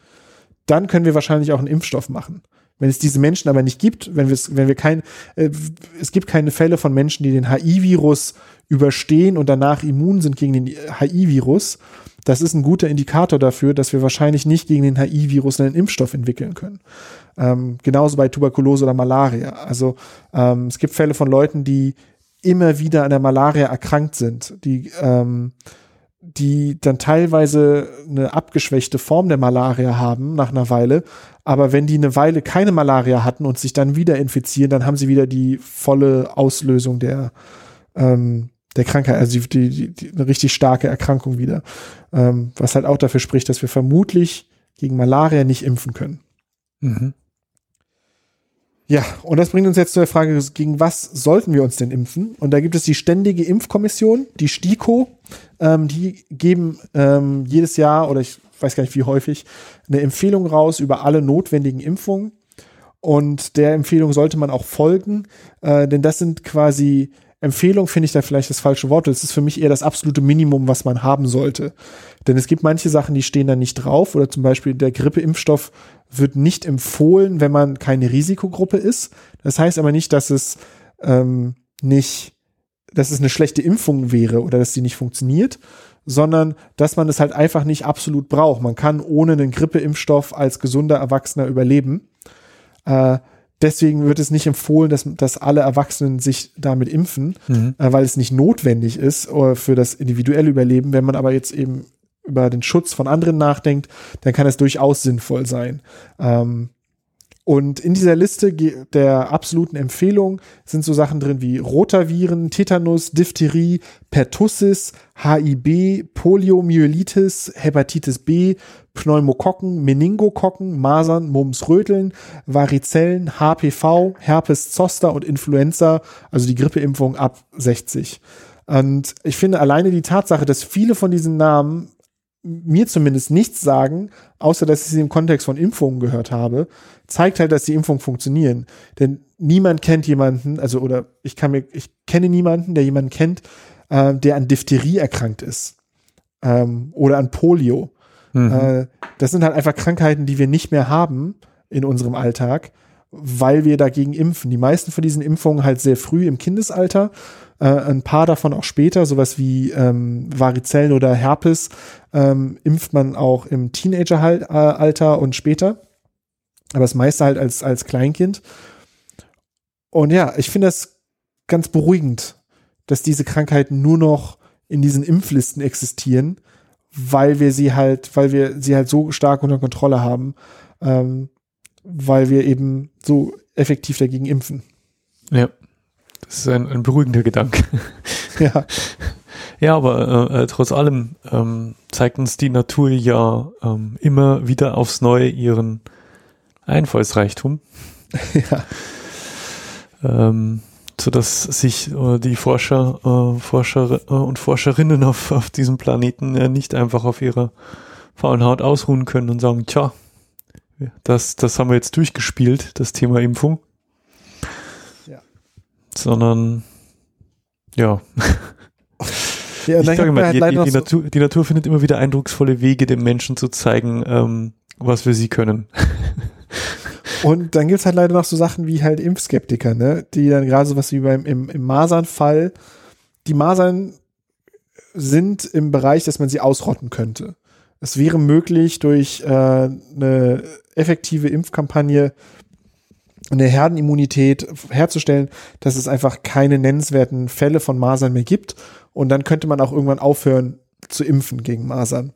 dann können wir wahrscheinlich auch einen Impfstoff machen. Wenn es diese Menschen aber nicht gibt, wenn wir wenn wir kein, äh, es gibt keine Fälle von Menschen, die den HI-Virus überstehen und danach immun sind gegen den HI-Virus, das ist ein guter Indikator dafür, dass wir wahrscheinlich nicht gegen den HI-Virus einen Impfstoff entwickeln können. Ähm, genauso bei Tuberkulose oder Malaria. Also ähm, es gibt Fälle von Leuten, die immer wieder an der Malaria erkrankt sind, die ähm, die dann teilweise eine abgeschwächte Form der Malaria haben nach einer Weile. Aber wenn die eine Weile keine Malaria hatten und sich dann wieder infizieren, dann haben sie wieder die volle Auslösung der, ähm, der Krankheit, also die, die, die, eine richtig starke Erkrankung wieder. Ähm, was halt auch dafür spricht, dass wir vermutlich gegen Malaria nicht impfen können. Mhm. Ja, und das bringt uns jetzt zu der Frage, gegen was sollten wir uns denn impfen? Und da gibt es die Ständige Impfkommission, die STIKO, ähm, die geben ähm, jedes Jahr oder ich weiß gar nicht wie häufig eine Empfehlung raus über alle notwendigen Impfungen. Und der Empfehlung sollte man auch folgen, äh, denn das sind quasi Empfehlung finde ich da vielleicht das falsche Wort. Es ist für mich eher das absolute Minimum, was man haben sollte. Denn es gibt manche Sachen, die stehen da nicht drauf. Oder zum Beispiel der Grippeimpfstoff wird nicht empfohlen, wenn man keine Risikogruppe ist. Das heißt aber nicht, dass es ähm, nicht, dass es eine schlechte Impfung wäre oder dass sie nicht funktioniert, sondern dass man es halt einfach nicht absolut braucht. Man kann ohne einen Grippeimpfstoff als gesunder Erwachsener überleben. Äh, deswegen wird es nicht empfohlen, dass, dass alle Erwachsenen sich damit impfen, mhm. äh, weil es nicht notwendig ist äh, für das individuelle Überleben. Wenn man aber jetzt eben über den Schutz von anderen nachdenkt, dann kann es durchaus sinnvoll sein. Ähm, Und in dieser Liste der absoluten Empfehlung sind so Sachen drin wie Rotaviren, Tetanus, Diphtherie, Pertussis, HIB, Poliomyelitis, Hepatitis B, Pneumokokken, Meningokokken, Masern, Mumps, Röteln, Varizellen, HPV, Herpes Zoster und Influenza, also die Grippeimpfung ab 60. Und ich finde alleine die Tatsache, dass viele von diesen Namen mir zumindest nichts sagen, außer dass ich sie im Kontext von Impfungen gehört habe, zeigt halt, dass die Impfungen funktionieren. Denn niemand kennt jemanden, also oder ich kann mir, ich kenne niemanden, der jemanden kennt, äh, der an Diphtherie erkrankt ist ähm, oder an Polio. Mhm. Äh, das sind halt einfach Krankheiten, die wir nicht mehr haben in unserem Alltag, weil wir dagegen impfen. Die meisten von diesen Impfungen halt sehr früh im Kindesalter äh, ein paar davon auch später, sowas wie ähm, Varizellen oder Herpes, ähm, impft man auch im Teenageralter und später. Aber das meiste halt als, als Kleinkind. Und ja, ich finde das ganz beruhigend, dass diese Krankheiten nur noch in diesen Impflisten existieren, weil wir sie halt, weil wir sie halt so stark unter Kontrolle haben, ähm, weil wir eben so effektiv dagegen impfen. Ja. Das ist ein, ein beruhigender Gedanke. Ja. Ja, aber äh, äh, trotz allem ähm, zeigt uns die Natur ja ähm, immer wieder aufs Neue ihren Einfallsreichtum. ja. Ähm, so dass sich äh, die Forscher, äh, Forscher äh, und Forscherinnen auf, auf diesem Planeten äh, nicht einfach auf ihrer faulen Haut ausruhen können und sagen, tja, das, das haben wir jetzt durchgespielt, das Thema Impfung sondern ja. ja ich sage mal, die, die, die, Natur, die, Natur, findet immer wieder eindrucksvolle Wege, dem Menschen zu zeigen, ähm, was wir sie können. Und dann gibt es halt leider noch so Sachen wie halt Impfskeptiker, ne? Die dann gerade so was wie beim im, im Masern-Fall, die Masern sind im Bereich, dass man sie ausrotten könnte. Es wäre möglich, durch äh, eine effektive Impfkampagne eine Herdenimmunität herzustellen, dass es einfach keine nennenswerten Fälle von Masern mehr gibt. Und dann könnte man auch irgendwann aufhören zu impfen gegen Masern.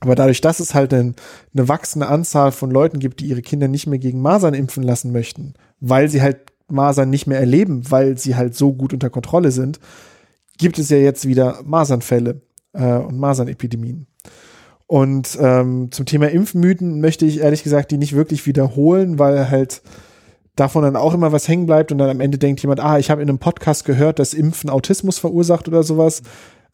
Aber dadurch, dass es halt eine, eine wachsende Anzahl von Leuten gibt, die ihre Kinder nicht mehr gegen Masern impfen lassen möchten, weil sie halt Masern nicht mehr erleben, weil sie halt so gut unter Kontrolle sind, gibt es ja jetzt wieder Masernfälle äh, und Masernepidemien. Und ähm, zum Thema Impfmythen möchte ich ehrlich gesagt die nicht wirklich wiederholen, weil halt davon dann auch immer was hängen bleibt und dann am Ende denkt jemand, ah, ich habe in einem Podcast gehört, dass Impfen Autismus verursacht oder sowas,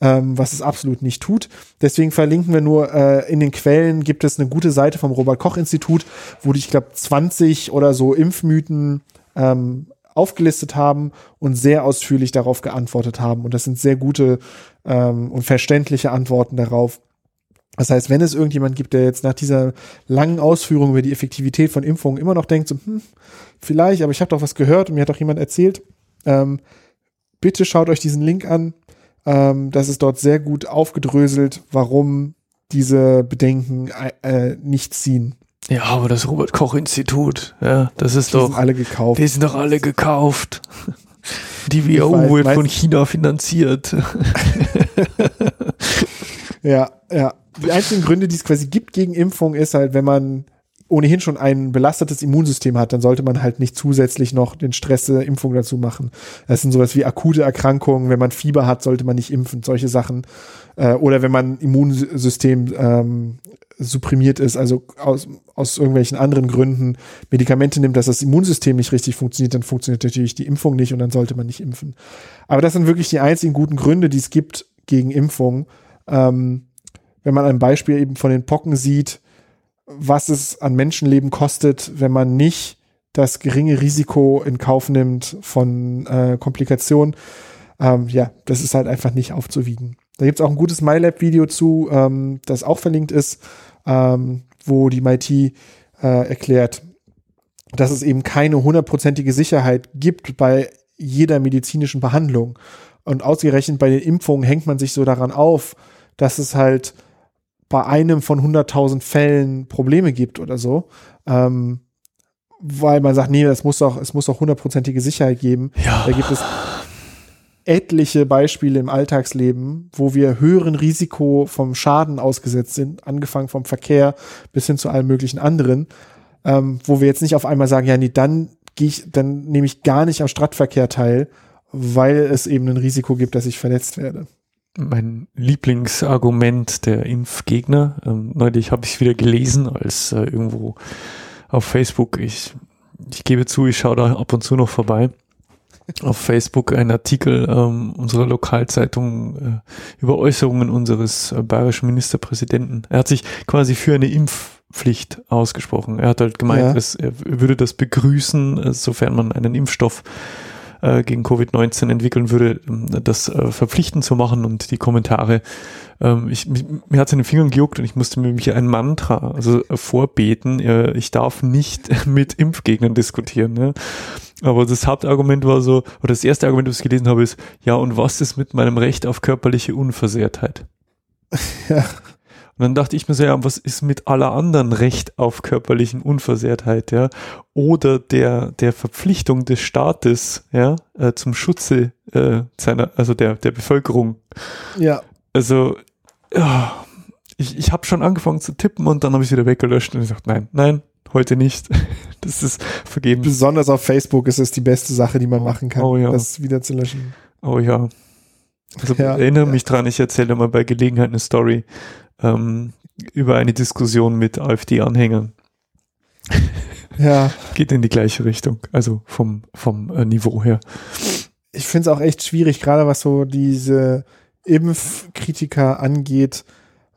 ähm, was es absolut nicht tut. Deswegen verlinken wir nur, äh, in den Quellen gibt es eine gute Seite vom Robert-Koch-Institut, wo die, ich glaube, 20 oder so Impfmythen ähm, aufgelistet haben und sehr ausführlich darauf geantwortet haben. Und das sind sehr gute ähm, und verständliche Antworten darauf. Das heißt, wenn es irgendjemand gibt, der jetzt nach dieser langen Ausführung über die Effektivität von Impfungen immer noch denkt, so, hm, vielleicht, aber ich habe doch was gehört und mir hat doch jemand erzählt, ähm, bitte schaut euch diesen Link an. Ähm, das ist dort sehr gut aufgedröselt, warum diese Bedenken äh, äh nicht ziehen. Ja, aber das Robert Koch Institut, ja, das ist die doch. Die sind alle gekauft. Die sind doch alle gekauft. Die WHO wird von China finanziert. ja, ja die einzigen Gründe, die es quasi gibt gegen Impfung, ist halt, wenn man ohnehin schon ein belastetes Immunsystem hat, dann sollte man halt nicht zusätzlich noch den Stress der Impfung dazu machen. Das sind sowas wie akute Erkrankungen, wenn man Fieber hat, sollte man nicht impfen, solche Sachen. Äh, oder wenn man Immunsystem ähm, supprimiert ist, also aus, aus irgendwelchen anderen Gründen Medikamente nimmt, dass das Immunsystem nicht richtig funktioniert, dann funktioniert natürlich die Impfung nicht und dann sollte man nicht impfen. Aber das sind wirklich die einzigen guten Gründe, die es gibt gegen Impfung. Ähm, wenn man ein Beispiel eben von den Pocken sieht, was es an Menschenleben kostet, wenn man nicht das geringe Risiko in Kauf nimmt von äh, Komplikationen. Ähm, ja, das ist halt einfach nicht aufzuwiegen. Da gibt es auch ein gutes MyLab-Video zu, ähm, das auch verlinkt ist, ähm, wo die MIT äh, erklärt, dass es eben keine hundertprozentige Sicherheit gibt bei jeder medizinischen Behandlung. Und ausgerechnet bei den Impfungen hängt man sich so daran auf, dass es halt bei einem von 100.000 Fällen Probleme gibt oder so. Ähm, weil man sagt, nee, das muss doch, es muss doch hundertprozentige Sicherheit geben. Ja. Da gibt es etliche Beispiele im Alltagsleben, wo wir höheren Risiko vom Schaden ausgesetzt sind, angefangen vom Verkehr bis hin zu allen möglichen anderen. ähm, wo wir jetzt nicht auf einmal sagen, ja, nee, dann gehe ich, dann nehme ich gar nicht am Stadtverkehr teil, weil es eben ein Risiko gibt, dass ich verletzt werde. Mein Lieblingsargument der Impfgegner, ähm, neulich habe ich es wieder gelesen, als äh, irgendwo auf Facebook, ich, ich gebe zu, ich schaue da ab und zu noch vorbei, auf Facebook ein Artikel ähm, unserer Lokalzeitung äh, über Äußerungen unseres äh, bayerischen Ministerpräsidenten. Er hat sich quasi für eine Impfpflicht ausgesprochen. Er hat halt gemeint, ja. es, er würde das begrüßen, äh, sofern man einen Impfstoff äh, gegen Covid-19 entwickeln würde, ähm, das äh, verpflichtend zu machen und die Kommentare. Ähm, ich, mir hat es in den Fingern gejuckt und ich musste mir mich ein Mantra also äh, vorbeten. Äh, ich darf nicht mit Impfgegnern diskutieren. Ne? Aber das Hauptargument war so, oder das erste Argument, das ich gelesen habe, ist, ja, und was ist mit meinem Recht auf körperliche Unversehrtheit? Ja. Und dann dachte ich mir so, ja, was ist mit aller anderen Recht auf körperlichen Unversehrtheit, ja? Oder der, der Verpflichtung des Staates, ja, äh, zum Schutze äh, seiner, also der, der Bevölkerung. Ja. Also, ja, ich, ich habe schon angefangen zu tippen und dann habe ich wieder weggelöscht und gesagt, nein, nein, heute nicht. Das ist vergeben. Besonders auf Facebook ist es die beste Sache, die man machen kann, oh, ja. das wieder zu löschen. Oh ja. Also ja, erinnere ja. mich dran, ich erzähle mal bei Gelegenheit eine Story ähm, über eine Diskussion mit AfD-Anhängern. Ja. Geht in die gleiche Richtung, also vom, vom äh, Niveau her. Ich finde es auch echt schwierig, gerade was so diese Impfkritiker angeht,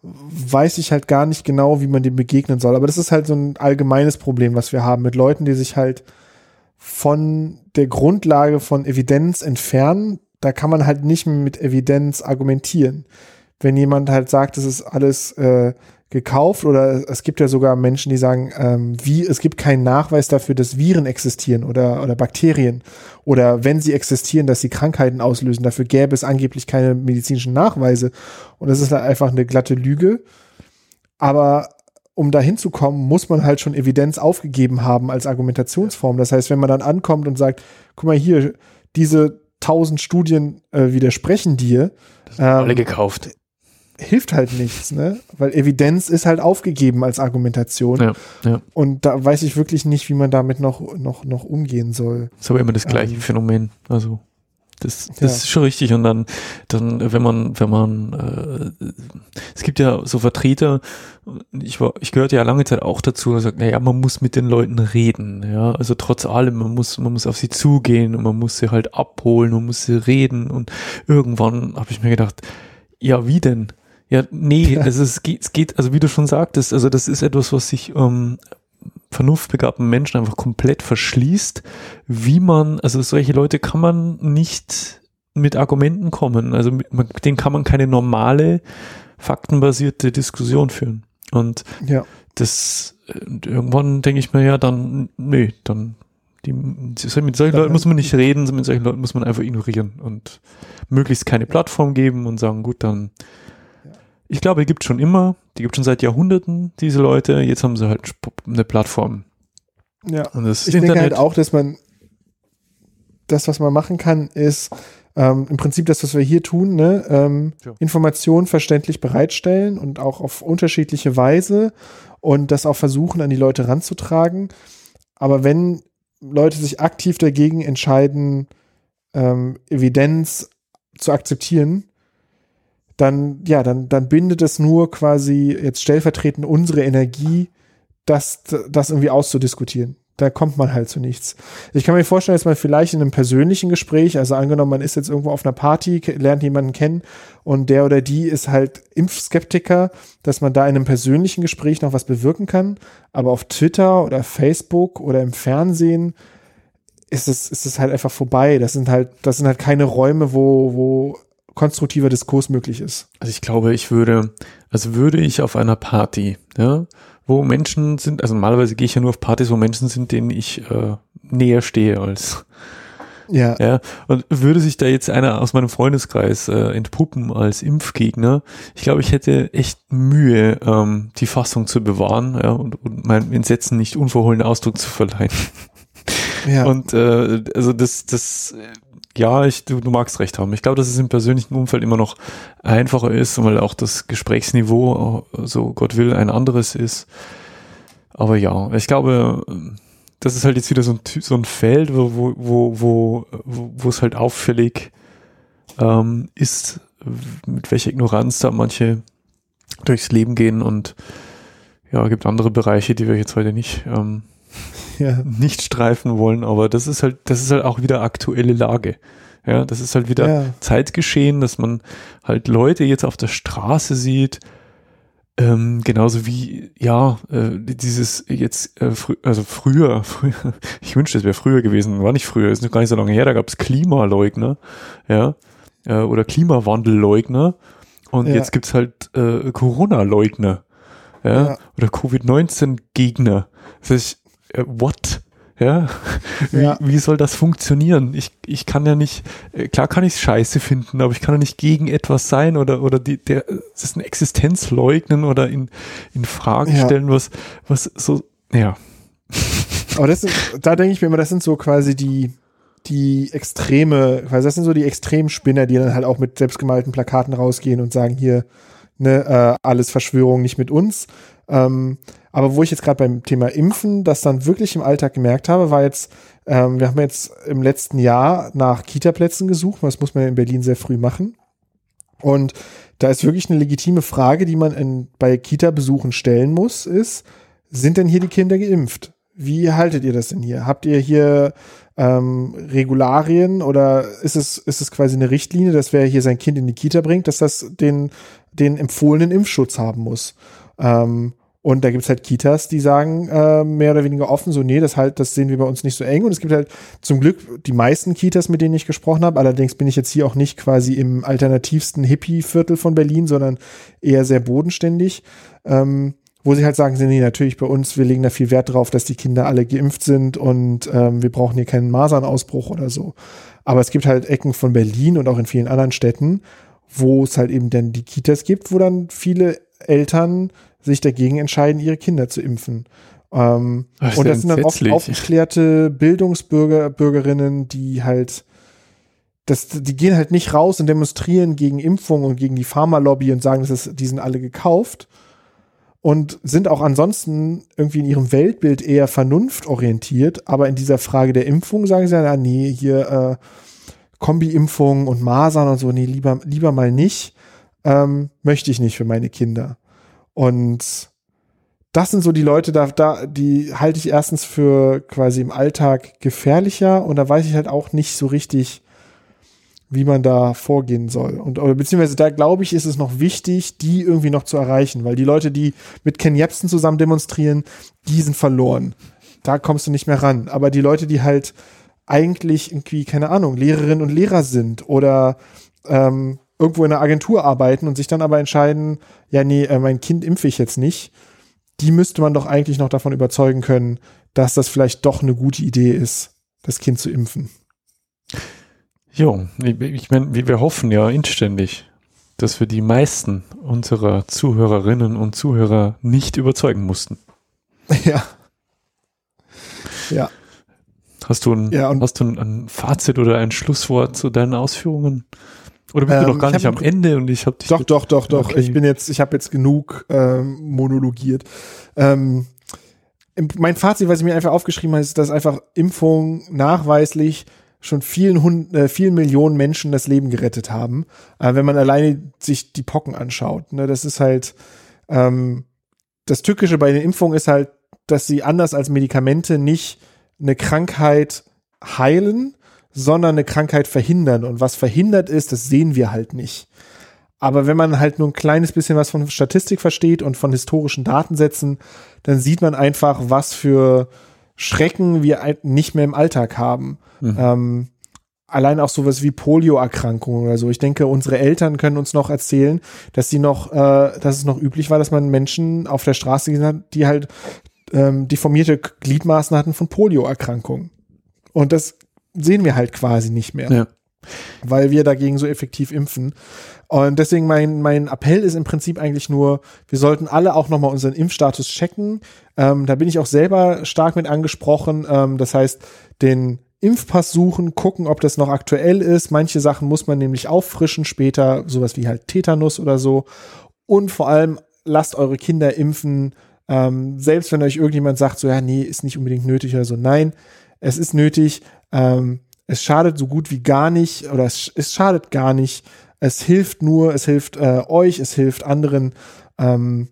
weiß ich halt gar nicht genau, wie man dem begegnen soll. Aber das ist halt so ein allgemeines Problem, was wir haben mit Leuten, die sich halt von der Grundlage von Evidenz entfernen. Da kann man halt nicht mehr mit Evidenz argumentieren wenn jemand halt sagt, es ist alles äh, gekauft oder es gibt ja sogar Menschen, die sagen, ähm, wie es gibt keinen Nachweis dafür, dass Viren existieren oder oder Bakterien oder wenn sie existieren, dass sie Krankheiten auslösen. Dafür gäbe es angeblich keine medizinischen Nachweise und das ist halt einfach eine glatte Lüge. Aber um dahin zu kommen, muss man halt schon Evidenz aufgegeben haben als Argumentationsform. Das heißt, wenn man dann ankommt und sagt, guck mal hier, diese tausend Studien äh, widersprechen dir. Das sind ähm, alle gekauft hilft halt nichts, ne? Weil Evidenz ist halt aufgegeben als Argumentation. Ja, ja. Und da weiß ich wirklich nicht, wie man damit noch, noch, noch umgehen soll. Das ist aber immer das gleiche ähm, Phänomen. Also das, das ja. ist schon richtig. Und dann, dann, wenn man, wenn man, äh, es gibt ja so Vertreter, ich war, ich gehörte ja lange Zeit auch dazu, der sagt, naja, man muss mit den Leuten reden, ja. Also trotz allem, man muss, man muss auf sie zugehen und man muss sie halt abholen, man muss sie reden. Und irgendwann habe ich mir gedacht, ja, wie denn? Ja, nee, also es geht, es geht, also wie du schon sagtest, also das ist etwas, was sich ähm, vernunftbegabten Menschen einfach komplett verschließt, wie man, also solche Leute kann man nicht mit Argumenten kommen, also mit, mit denen kann man keine normale, faktenbasierte Diskussion führen. Und ja. das irgendwann denke ich mir ja dann, nee, dann die, mit solchen Leuten muss man nicht reden, mit solchen Leuten muss man einfach ignorieren und möglichst keine Plattform geben und sagen, gut, dann ich glaube, die gibt schon immer, die gibt schon seit Jahrhunderten, diese Leute. Jetzt haben sie halt eine Plattform. Ja, und das ich Internet. denke halt auch, dass man das, was man machen kann, ist ähm, im Prinzip das, was wir hier tun, ne? ähm, ja. Informationen verständlich bereitstellen und auch auf unterschiedliche Weise und das auch versuchen, an die Leute ranzutragen. Aber wenn Leute sich aktiv dagegen entscheiden, ähm, Evidenz zu akzeptieren, dann, ja, dann, dann bindet es nur quasi jetzt stellvertretend unsere Energie, das, das irgendwie auszudiskutieren. Da kommt man halt zu nichts. Ich kann mir vorstellen, dass man vielleicht in einem persönlichen Gespräch, also angenommen, man ist jetzt irgendwo auf einer Party, lernt jemanden kennen und der oder die ist halt Impfskeptiker, dass man da in einem persönlichen Gespräch noch was bewirken kann. Aber auf Twitter oder Facebook oder im Fernsehen ist es, ist es halt einfach vorbei. Das sind halt, das sind halt keine Räume, wo, wo konstruktiver Diskurs möglich ist. Also ich glaube, ich würde, also würde ich auf einer Party, ja, wo Menschen sind, also normalerweise gehe ich ja nur auf Partys, wo Menschen sind, denen ich äh, näher stehe als ja. ja. Und würde sich da jetzt einer aus meinem Freundeskreis äh, entpuppen als Impfgegner, ich glaube, ich hätte echt Mühe, ähm, die Fassung zu bewahren ja, und, und meinem Entsetzen nicht unverhohlenen Ausdruck zu verleihen. Ja. Und äh, also das, das ja, ich, du, du magst recht haben. Ich glaube, dass es im persönlichen Umfeld immer noch einfacher ist, weil auch das Gesprächsniveau, so Gott will, ein anderes ist. aber ja, ich glaube, das ist halt jetzt wieder so ein, so ein Feld, wo, wo, wo, wo, wo es halt auffällig ähm, ist, mit welcher Ignoranz da manche durchs Leben gehen und ja, gibt andere Bereiche, die wir jetzt heute nicht, ähm, ja. nicht streifen wollen, aber das ist halt, das ist halt auch wieder aktuelle Lage. Ja, das ist halt wieder ja. Zeitgeschehen, dass man halt Leute jetzt auf der Straße sieht, ähm, genauso wie, ja, äh, dieses jetzt, äh, frü also früher, früher, ich wünschte, es wäre früher gewesen, war nicht früher, ist noch gar nicht so lange her, da gab es Klimaleugner, ja, äh, oder Klimawandelleugner und ja. jetzt gibt's halt äh, Corona-Leugner, ja, ja. oder Covid-19-Gegner. Das heißt, äh, what? Ja, wie, ja. wie soll das funktionieren? Ich, ich kann ja nicht, äh, klar kann ich es scheiße finden, aber ich kann ja nicht gegen etwas sein oder, oder die, der, das ist eine Existenz leugnen oder in, in Frage ja. stellen, was, was so, ja. Aber das sind, da denke ich mir immer, das sind so quasi die, die Extreme, weil das sind so die Extremspinner, die dann halt auch mit selbstgemalten Plakaten rausgehen und sagen hier, ne, äh, alles Verschwörung nicht mit uns. Ähm, aber wo ich jetzt gerade beim Thema Impfen das dann wirklich im Alltag gemerkt habe, war jetzt, ähm, wir haben jetzt im letzten Jahr nach Kita-Plätzen gesucht, das muss man in Berlin sehr früh machen. Und da ist wirklich eine legitime Frage, die man in, bei Kita-Besuchen stellen muss, ist, sind denn hier die Kinder geimpft? Wie haltet ihr das denn hier? Habt ihr hier ähm, Regularien oder ist es, ist es quasi eine Richtlinie, dass wer hier sein Kind in die Kita bringt, dass das den, den empfohlenen Impfschutz haben muss? Ähm, und da gibt es halt Kitas, die sagen äh, mehr oder weniger offen, so, nee, das halt, das sehen wir bei uns nicht so eng. Und es gibt halt zum Glück die meisten Kitas, mit denen ich gesprochen habe. Allerdings bin ich jetzt hier auch nicht quasi im alternativsten Hippie-Viertel von Berlin, sondern eher sehr bodenständig. Ähm, wo sie halt sagen, nee, natürlich bei uns, wir legen da viel Wert drauf, dass die Kinder alle geimpft sind und ähm, wir brauchen hier keinen Masernausbruch oder so. Aber es gibt halt Ecken von Berlin und auch in vielen anderen Städten, wo es halt eben dann die Kitas gibt, wo dann viele Eltern sich dagegen entscheiden, ihre Kinder zu impfen. Ähm, das und das sind dann oft aufgeklärte Bildungsbürger, Bürgerinnen, die halt, das, die gehen halt nicht raus und demonstrieren gegen Impfung und gegen die Pharmalobby und sagen, das ist, die sind alle gekauft und sind auch ansonsten irgendwie in ihrem Weltbild eher vernunftorientiert, aber in dieser Frage der Impfung sagen sie ja, nee, hier äh, Kombi-Impfung und Masern und so, nee, lieber, lieber mal nicht, ähm, möchte ich nicht für meine Kinder. Und das sind so die Leute, da, da, die halte ich erstens für quasi im Alltag gefährlicher und da weiß ich halt auch nicht so richtig, wie man da vorgehen soll. Und oder beziehungsweise da glaube ich, ist es noch wichtig, die irgendwie noch zu erreichen, weil die Leute, die mit Ken Jebsen zusammen demonstrieren, die sind verloren. Da kommst du nicht mehr ran. Aber die Leute, die halt eigentlich irgendwie, keine Ahnung, Lehrerinnen und Lehrer sind oder ähm, irgendwo in einer Agentur arbeiten und sich dann aber entscheiden, ja, nee, äh, mein Kind impfe ich jetzt nicht, die müsste man doch eigentlich noch davon überzeugen können, dass das vielleicht doch eine gute Idee ist, das Kind zu impfen. Jo, ich meine, wir hoffen ja inständig, dass wir die meisten unserer Zuhörerinnen und Zuhörer nicht überzeugen mussten. Ja. Ja. Hast du ein, ja, hast du ein, ein Fazit oder ein Schlusswort zu deinen Ausführungen? Oder bist ähm, du noch gar nicht am Ende und ich habe dich. Doch, doch, doch, doch. Okay. Ich bin jetzt, ich habe jetzt genug ähm, monologiert. Ähm, mein Fazit, was ich mir einfach aufgeschrieben habe, ist, dass einfach Impfung nachweislich schon vielen, Hund, äh, vielen Millionen Menschen das Leben gerettet haben, äh, wenn man alleine sich die Pocken anschaut. Ne? Das ist halt ähm, das Tückische bei den Impfungen ist halt, dass sie anders als Medikamente nicht eine Krankheit heilen, sondern eine Krankheit verhindern. Und was verhindert ist, das sehen wir halt nicht. Aber wenn man halt nur ein kleines bisschen was von Statistik versteht und von historischen Datensätzen, dann sieht man einfach, was für Schrecken wir nicht mehr im Alltag haben. Mhm. Ähm, allein auch sowas wie Polioerkrankungen oder so. Ich denke, unsere Eltern können uns noch erzählen, dass sie noch, äh, dass es noch üblich war, dass man Menschen auf der Straße gesehen hat, die halt ähm, deformierte Gliedmaßen hatten von Polioerkrankungen. Und das sehen wir halt quasi nicht mehr. Ja. Weil wir dagegen so effektiv impfen. Und deswegen mein, mein Appell ist im Prinzip eigentlich nur, wir sollten alle auch nochmal unseren Impfstatus checken. Ähm, da bin ich auch selber stark mit angesprochen. Ähm, das heißt, den Impfpass suchen, gucken, ob das noch aktuell ist. Manche Sachen muss man nämlich auffrischen später, sowas wie halt Tetanus oder so. Und vor allem lasst eure Kinder impfen, Ähm, selbst wenn euch irgendjemand sagt, so ja, nee, ist nicht unbedingt nötig oder so, nein, es ist nötig. Ähm, es schadet so gut wie gar nicht oder es, es schadet gar nicht. Es hilft nur, es hilft äh, euch, es hilft anderen. Ähm,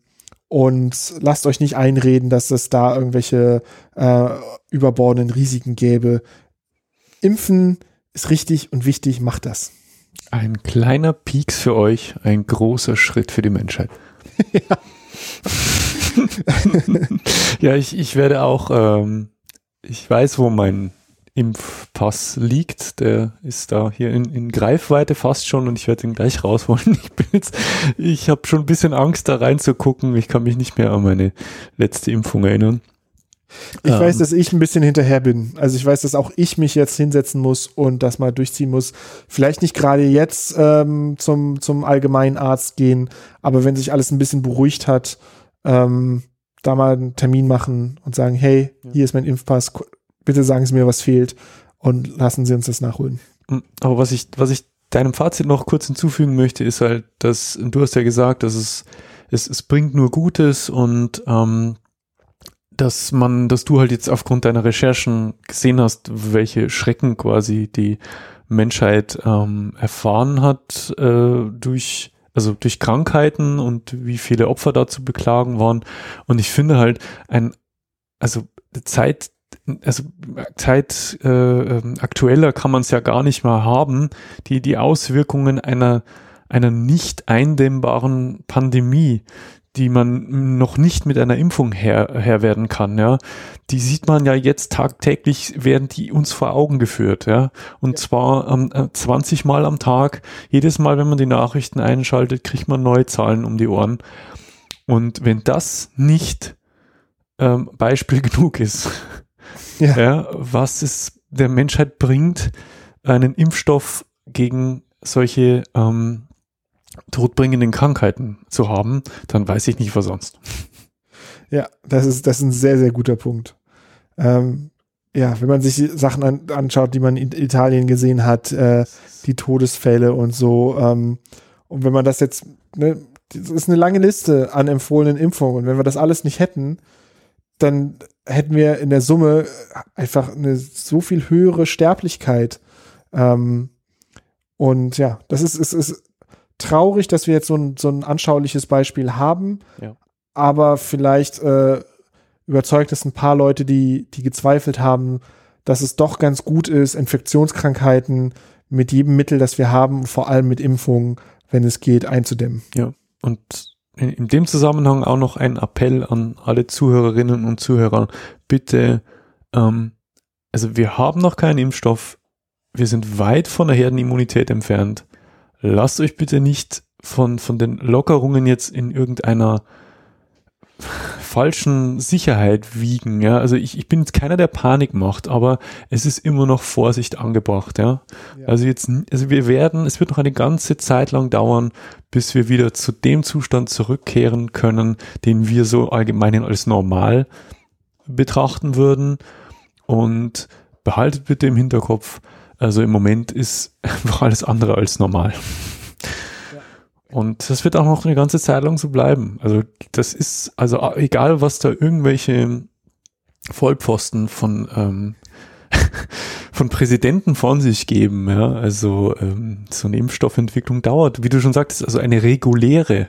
und lasst euch nicht einreden, dass es da irgendwelche äh, überbordenden Risiken gäbe. Impfen ist richtig und wichtig, macht das. Ein kleiner Pieks für euch, ein großer Schritt für die Menschheit. ja. ja, ich, ich werde auch, ähm, ich weiß, wo mein Impfpass liegt. Der ist da hier in, in Greifweite fast schon und ich werde ihn gleich rausholen. Ich bin jetzt, ich habe schon ein bisschen Angst, da reinzugucken. Ich kann mich nicht mehr an meine letzte Impfung erinnern. Ich ähm, weiß, dass ich ein bisschen hinterher bin. Also ich weiß, dass auch ich mich jetzt hinsetzen muss und das mal durchziehen muss. Vielleicht nicht gerade jetzt ähm, zum, zum allgemeinen Arzt gehen, aber wenn sich alles ein bisschen beruhigt hat, ähm, da mal einen Termin machen und sagen, hey, hier ist mein Impfpass, bitte sagen Sie mir, was fehlt und lassen Sie uns das nachholen. Hm, aber was ich, was ich deinem Fazit noch kurz hinzufügen möchte, ist halt, dass du hast ja gesagt, dass es, es, es bringt nur Gutes und ähm, dass man, dass du halt jetzt aufgrund deiner Recherchen gesehen hast, welche Schrecken quasi die Menschheit ähm, erfahren hat äh, durch also durch Krankheiten und wie viele Opfer dazu beklagen waren. Und ich finde halt ein, also Zeit, also Zeit äh, ähm, aktueller kann man es ja gar nicht mehr haben, die die Auswirkungen einer einer nicht eindämmbaren Pandemie, die man noch nicht mit einer Impfung her, her werden kann, ja. Die sieht man ja jetzt tagtäglich, werden die uns vor Augen geführt, ja. Und ja. zwar ähm, 20 Mal am Tag. Jedes Mal, wenn man die Nachrichten einschaltet, kriegt man neue Zahlen um die Ohren. Und wenn das nicht ähm, Beispiel genug ist, ja. ja, was es der Menschheit bringt, einen Impfstoff gegen solche ähm, todbringenden Krankheiten zu haben, dann weiß ich nicht, was sonst. Ja, das ist, das ist ein sehr, sehr guter Punkt. Ähm, ja, wenn man sich Sachen an, anschaut, die man in Italien gesehen hat, äh, die Todesfälle und so, ähm, und wenn man das jetzt, ne, das ist eine lange Liste an empfohlenen Impfungen, und wenn wir das alles nicht hätten, dann hätten wir in der Summe einfach eine so viel höhere Sterblichkeit. Ähm, und ja, das ist, ist, ist traurig, dass wir jetzt so ein, so ein anschauliches Beispiel haben. Ja. Aber vielleicht äh, überzeugt es ein paar Leute, die, die gezweifelt haben, dass es doch ganz gut ist, Infektionskrankheiten mit jedem Mittel, das wir haben, vor allem mit Impfungen, wenn es geht, einzudämmen. Ja, und in, in dem Zusammenhang auch noch ein Appell an alle Zuhörerinnen und Zuhörer. Bitte, ähm, also wir haben noch keinen Impfstoff. Wir sind weit von der Herdenimmunität entfernt lasst euch bitte nicht von, von den Lockerungen jetzt in irgendeiner falschen Sicherheit wiegen, ja. Also ich, ich bin jetzt keiner, der Panik macht, aber es ist immer noch Vorsicht angebracht, ja? ja. Also jetzt, also wir werden, es wird noch eine ganze Zeit lang dauern, bis wir wieder zu dem Zustand zurückkehren können, den wir so allgemein als normal betrachten würden. Und behaltet bitte im Hinterkopf, also im Moment ist einfach alles andere als normal. Und das wird auch noch eine ganze Zeit lang so bleiben. Also das ist, also egal was da irgendwelche Vollpfosten von, ähm, von Präsidenten von sich geben, ja, also ähm, so eine Impfstoffentwicklung dauert, wie du schon sagtest, also eine reguläre,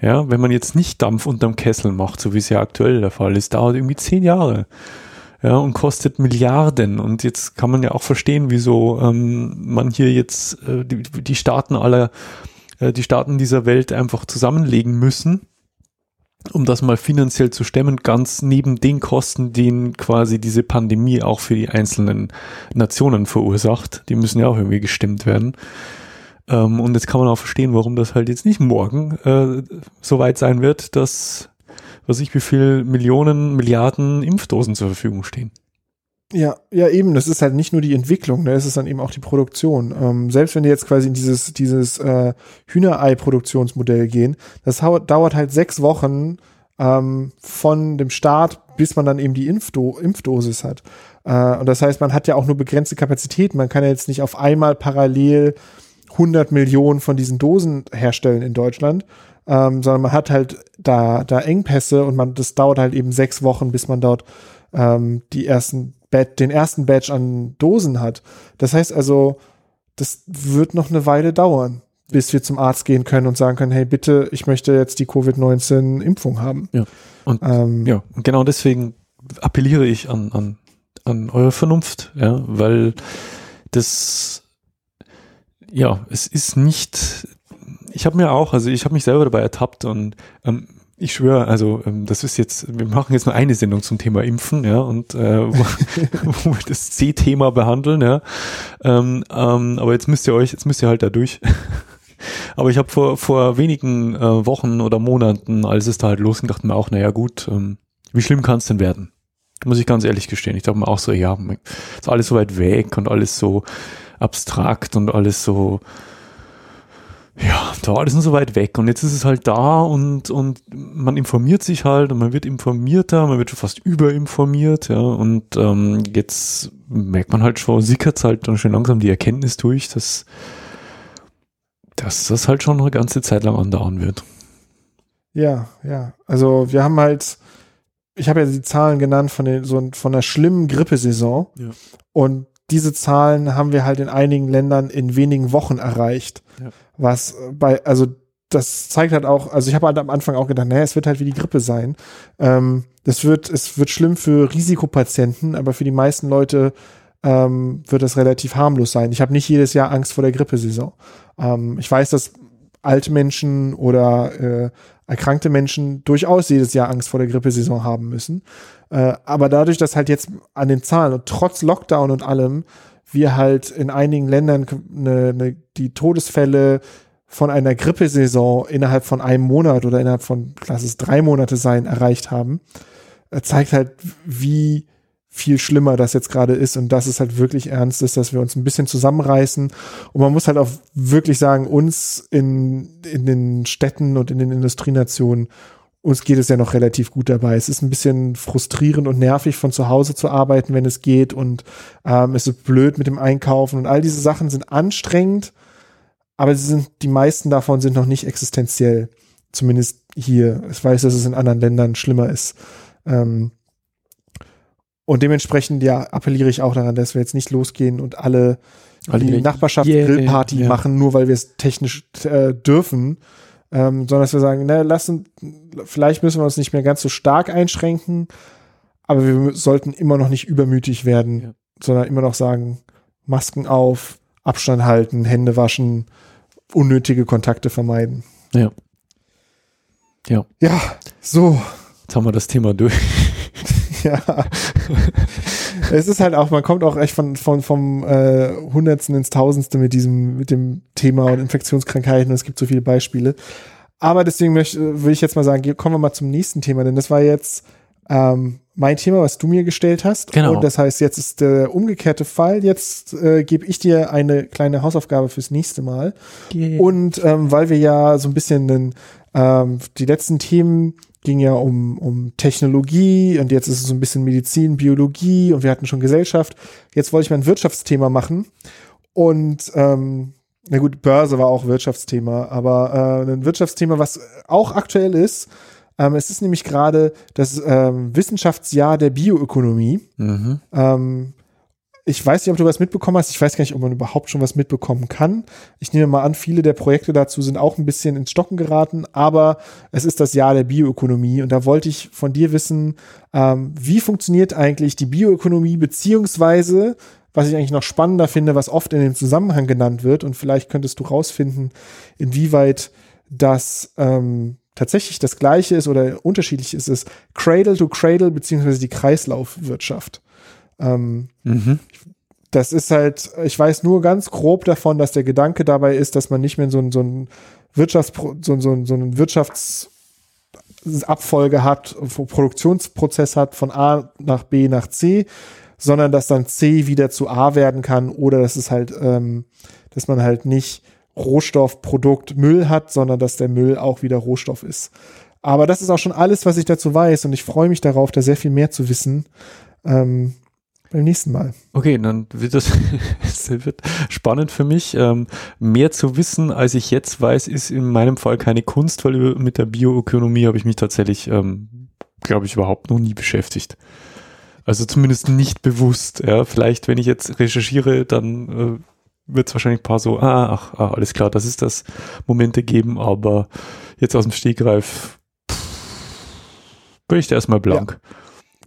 ja, wenn man jetzt nicht Dampf unterm Kessel macht, so wie es ja aktuell der Fall ist, dauert irgendwie zehn Jahre ja, und kostet Milliarden. Und jetzt kann man ja auch verstehen, wieso ähm, man hier jetzt äh, die, die Staaten aller, äh, die Staaten dieser Welt einfach zusammenlegen müssen, um das mal finanziell zu stemmen, ganz neben den Kosten, den quasi diese Pandemie auch für die einzelnen Nationen verursacht. Die müssen ja auch irgendwie gestimmt werden. Ähm, und jetzt kann man auch verstehen, warum das halt jetzt nicht morgen äh, so weit sein wird, dass was ich, wie viel Millionen, Milliarden Impfdosen zur Verfügung stehen. Ja, ja, eben. Das ist halt nicht nur die Entwicklung, ne? es ist dann eben auch die Produktion. Ähm, selbst wenn die jetzt quasi in dieses, dieses äh, Hühnerei-Produktionsmodell gehen, das dauert halt sechs Wochen ähm, von dem Start, bis man dann eben die Impfdo Impfdosis hat. Äh, und das heißt, man hat ja auch nur begrenzte Kapazitäten. Man kann ja jetzt nicht auf einmal parallel 100 Millionen von diesen Dosen herstellen in Deutschland, ähm, sondern man hat halt da, da Engpässe und man, das dauert halt eben sechs Wochen, bis man dort ähm, die ersten Bad, den ersten Batch an Dosen hat. Das heißt also, das wird noch eine Weile dauern, bis wir zum Arzt gehen können und sagen können, hey, bitte, ich möchte jetzt die Covid-19-Impfung haben. Ja. Und ähm, ja, und genau deswegen appelliere ich an, an, an eure Vernunft, ja, weil das ja, es ist nicht ich habe mir auch, also ich habe mich selber dabei ertappt und ähm, ich schwöre, also ähm, das ist jetzt, wir machen jetzt nur eine Sendung zum Thema Impfen, ja, und äh, wo, wo wir das C-Thema behandeln, ja. Ähm, ähm, aber jetzt müsst ihr euch, jetzt müsst ihr halt da durch. aber ich habe vor vor wenigen äh, Wochen oder Monaten, als es da halt losging, dachte mir auch, naja gut, ähm, wie schlimm kann es denn werden? Muss ich ganz ehrlich gestehen. Ich dachte mir auch so, ja, ist alles so weit weg und alles so abstrakt und alles so ja, da war alles nur so weit weg und jetzt ist es halt da und, und man informiert sich halt und man wird informierter, man wird schon fast überinformiert, ja, und ähm, jetzt merkt man halt schon, sickert halt dann schon langsam die Erkenntnis durch, dass, dass das halt schon eine ganze Zeit lang andauern wird. Ja, ja, also wir haben halt, ich habe ja die Zahlen genannt von, den, so, von der schlimmen Grippesaison ja. und diese Zahlen haben wir halt in einigen Ländern in wenigen Wochen erreicht. Ja. Was bei, also das zeigt halt auch, also ich habe halt am Anfang auch gedacht, naja, es wird halt wie die Grippe sein. Ähm, das wird, es wird schlimm für Risikopatienten, aber für die meisten Leute ähm, wird das relativ harmlos sein. Ich habe nicht jedes Jahr Angst vor der Grippesaison. Ähm, ich weiß, dass alte Menschen oder äh, erkrankte Menschen durchaus jedes Jahr Angst vor der Grippesaison haben müssen. Äh, aber dadurch, dass halt jetzt an den Zahlen und trotz Lockdown und allem wir halt in einigen Ländern ne, ne, die Todesfälle von einer Grippesaison innerhalb von einem Monat oder innerhalb von, lass drei Monate sein, erreicht haben, äh, zeigt halt, wie viel schlimmer das jetzt gerade ist und dass es halt wirklich ernst ist, dass wir uns ein bisschen zusammenreißen. Und man muss halt auch wirklich sagen, uns in, in den Städten und in den Industrienationen uns geht es ja noch relativ gut dabei. Es ist ein bisschen frustrierend und nervig, von zu Hause zu arbeiten, wenn es geht. Und ähm, es ist blöd mit dem Einkaufen. Und all diese Sachen sind anstrengend, aber sie sind, die meisten davon sind noch nicht existenziell. Zumindest hier. Ich weiß, dass es in anderen Ländern schlimmer ist. Ähm, und dementsprechend, ja, appelliere ich auch daran, dass wir jetzt nicht losgehen und alle die Nachbarschaftsgrillparty yeah, yeah. machen, nur weil wir es technisch äh, dürfen ähm, sondern dass wir sagen, na, lassen, vielleicht müssen wir uns nicht mehr ganz so stark einschränken, aber wir sollten immer noch nicht übermütig werden, ja. sondern immer noch sagen, Masken auf, Abstand halten, Hände waschen, unnötige Kontakte vermeiden. Ja. Ja. Ja, so. Jetzt haben wir das Thema durch. Ja. es ist halt auch, man kommt auch echt von, von vom äh, Hundertsten ins Tausendste mit diesem, mit dem Thema und Infektionskrankheiten. Es gibt so viele Beispiele. Aber deswegen möchte, will ich jetzt mal sagen, kommen wir mal zum nächsten Thema, denn das war jetzt ähm, mein Thema, was du mir gestellt hast. Genau. Und das heißt, jetzt ist der umgekehrte Fall. Jetzt äh, gebe ich dir eine kleine Hausaufgabe fürs nächste Mal. Yeah. Und ähm, weil wir ja so ein bisschen den, ähm, die letzten Themen ging ja um, um Technologie und jetzt ist es so ein bisschen Medizin, Biologie und wir hatten schon Gesellschaft. Jetzt wollte ich mal ein Wirtschaftsthema machen und ähm, na gut, Börse war auch Wirtschaftsthema, aber äh, ein Wirtschaftsthema, was auch aktuell ist, ähm, es ist nämlich gerade das ähm, Wissenschaftsjahr der Bioökonomie. Mhm. Ähm, ich weiß nicht, ob du was mitbekommen hast. Ich weiß gar nicht, ob man überhaupt schon was mitbekommen kann. Ich nehme mal an, viele der Projekte dazu sind auch ein bisschen ins Stocken geraten, aber es ist das Jahr der Bioökonomie und da wollte ich von dir wissen, ähm, wie funktioniert eigentlich die Bioökonomie, beziehungsweise, was ich eigentlich noch spannender finde, was oft in dem Zusammenhang genannt wird und vielleicht könntest du rausfinden, inwieweit das ähm, tatsächlich das gleiche ist oder unterschiedlich ist, ist Cradle to Cradle beziehungsweise die Kreislaufwirtschaft. Ähm, mhm. Das ist halt, ich weiß nur ganz grob davon, dass der Gedanke dabei ist, dass man nicht mehr so, ein, so ein Wirtschafts, so, so, so einen Wirtschaftsabfolge hat, Produktionsprozess hat von A nach B nach C, sondern dass dann C wieder zu A werden kann oder dass es halt, ähm, dass man halt nicht Rohstoff, Produkt, Müll hat, sondern dass der Müll auch wieder Rohstoff ist. Aber das ist auch schon alles, was ich dazu weiß und ich freue mich darauf, da sehr viel mehr zu wissen. Ähm, beim nächsten Mal. Okay, dann wird das es wird spannend für mich. Ähm, mehr zu wissen, als ich jetzt weiß, ist in meinem Fall keine Kunst, weil mit der Bioökonomie habe ich mich tatsächlich, ähm, glaube ich, überhaupt noch nie beschäftigt. Also zumindest nicht bewusst. Ja, vielleicht, wenn ich jetzt recherchiere, dann äh, wird es wahrscheinlich ein paar so, ah, ach, ah, alles klar, das ist das Momente geben, aber jetzt aus dem Stegreif bin ich da erstmal blank. Ja.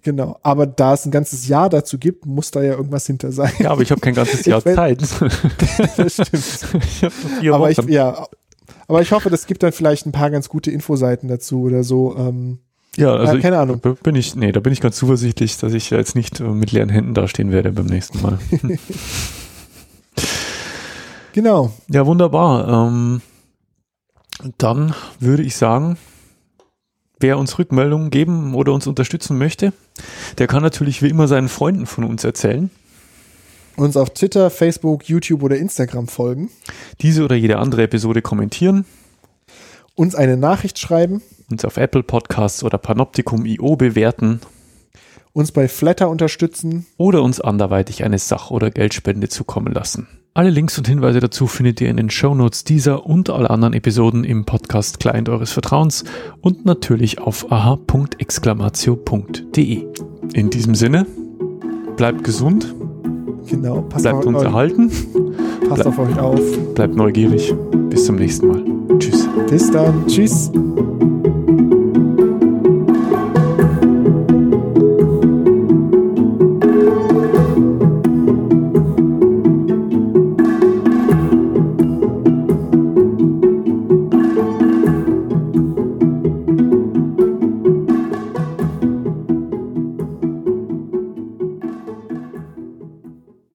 Genau, aber da es ein ganzes Jahr dazu gibt, muss da ja irgendwas hinter sein. Ja, aber ich habe kein ganzes Jahr Zeit. das stimmt. Ich aber ich, ja, aber ich hoffe, das gibt dann vielleicht ein paar ganz gute Infoseiten dazu oder so. Ähm, ja, also ja, keine ich, Ahnung. Bin ich, nee, da bin ich ganz zuversichtlich, dass ich jetzt nicht mit leeren Händen dastehen werde beim nächsten Mal. genau. Ja, wunderbar. Ähm, dann würde ich sagen, wer uns Rückmeldungen geben oder uns unterstützen möchte, der kann natürlich wie immer seinen Freunden von uns erzählen. Uns auf Twitter, Facebook, YouTube oder Instagram folgen. Diese oder jede andere Episode kommentieren. Uns eine Nachricht schreiben. Uns auf Apple Podcasts oder Panoptikum.io bewerten. Uns bei Flatter unterstützen. Oder uns anderweitig eine Sach- oder Geldspende zukommen lassen. Alle Links und Hinweise dazu findet ihr in den Shownotes dieser und aller anderen Episoden im Podcast Client eures Vertrauens und natürlich auf aha.exclamatio.de. In diesem Sinne, bleibt gesund, genau, passt bleibt uns erhalten, passt bleib, auf euch auf, bleibt neugierig. Bis zum nächsten Mal. Tschüss. Bis dann. Tschüss.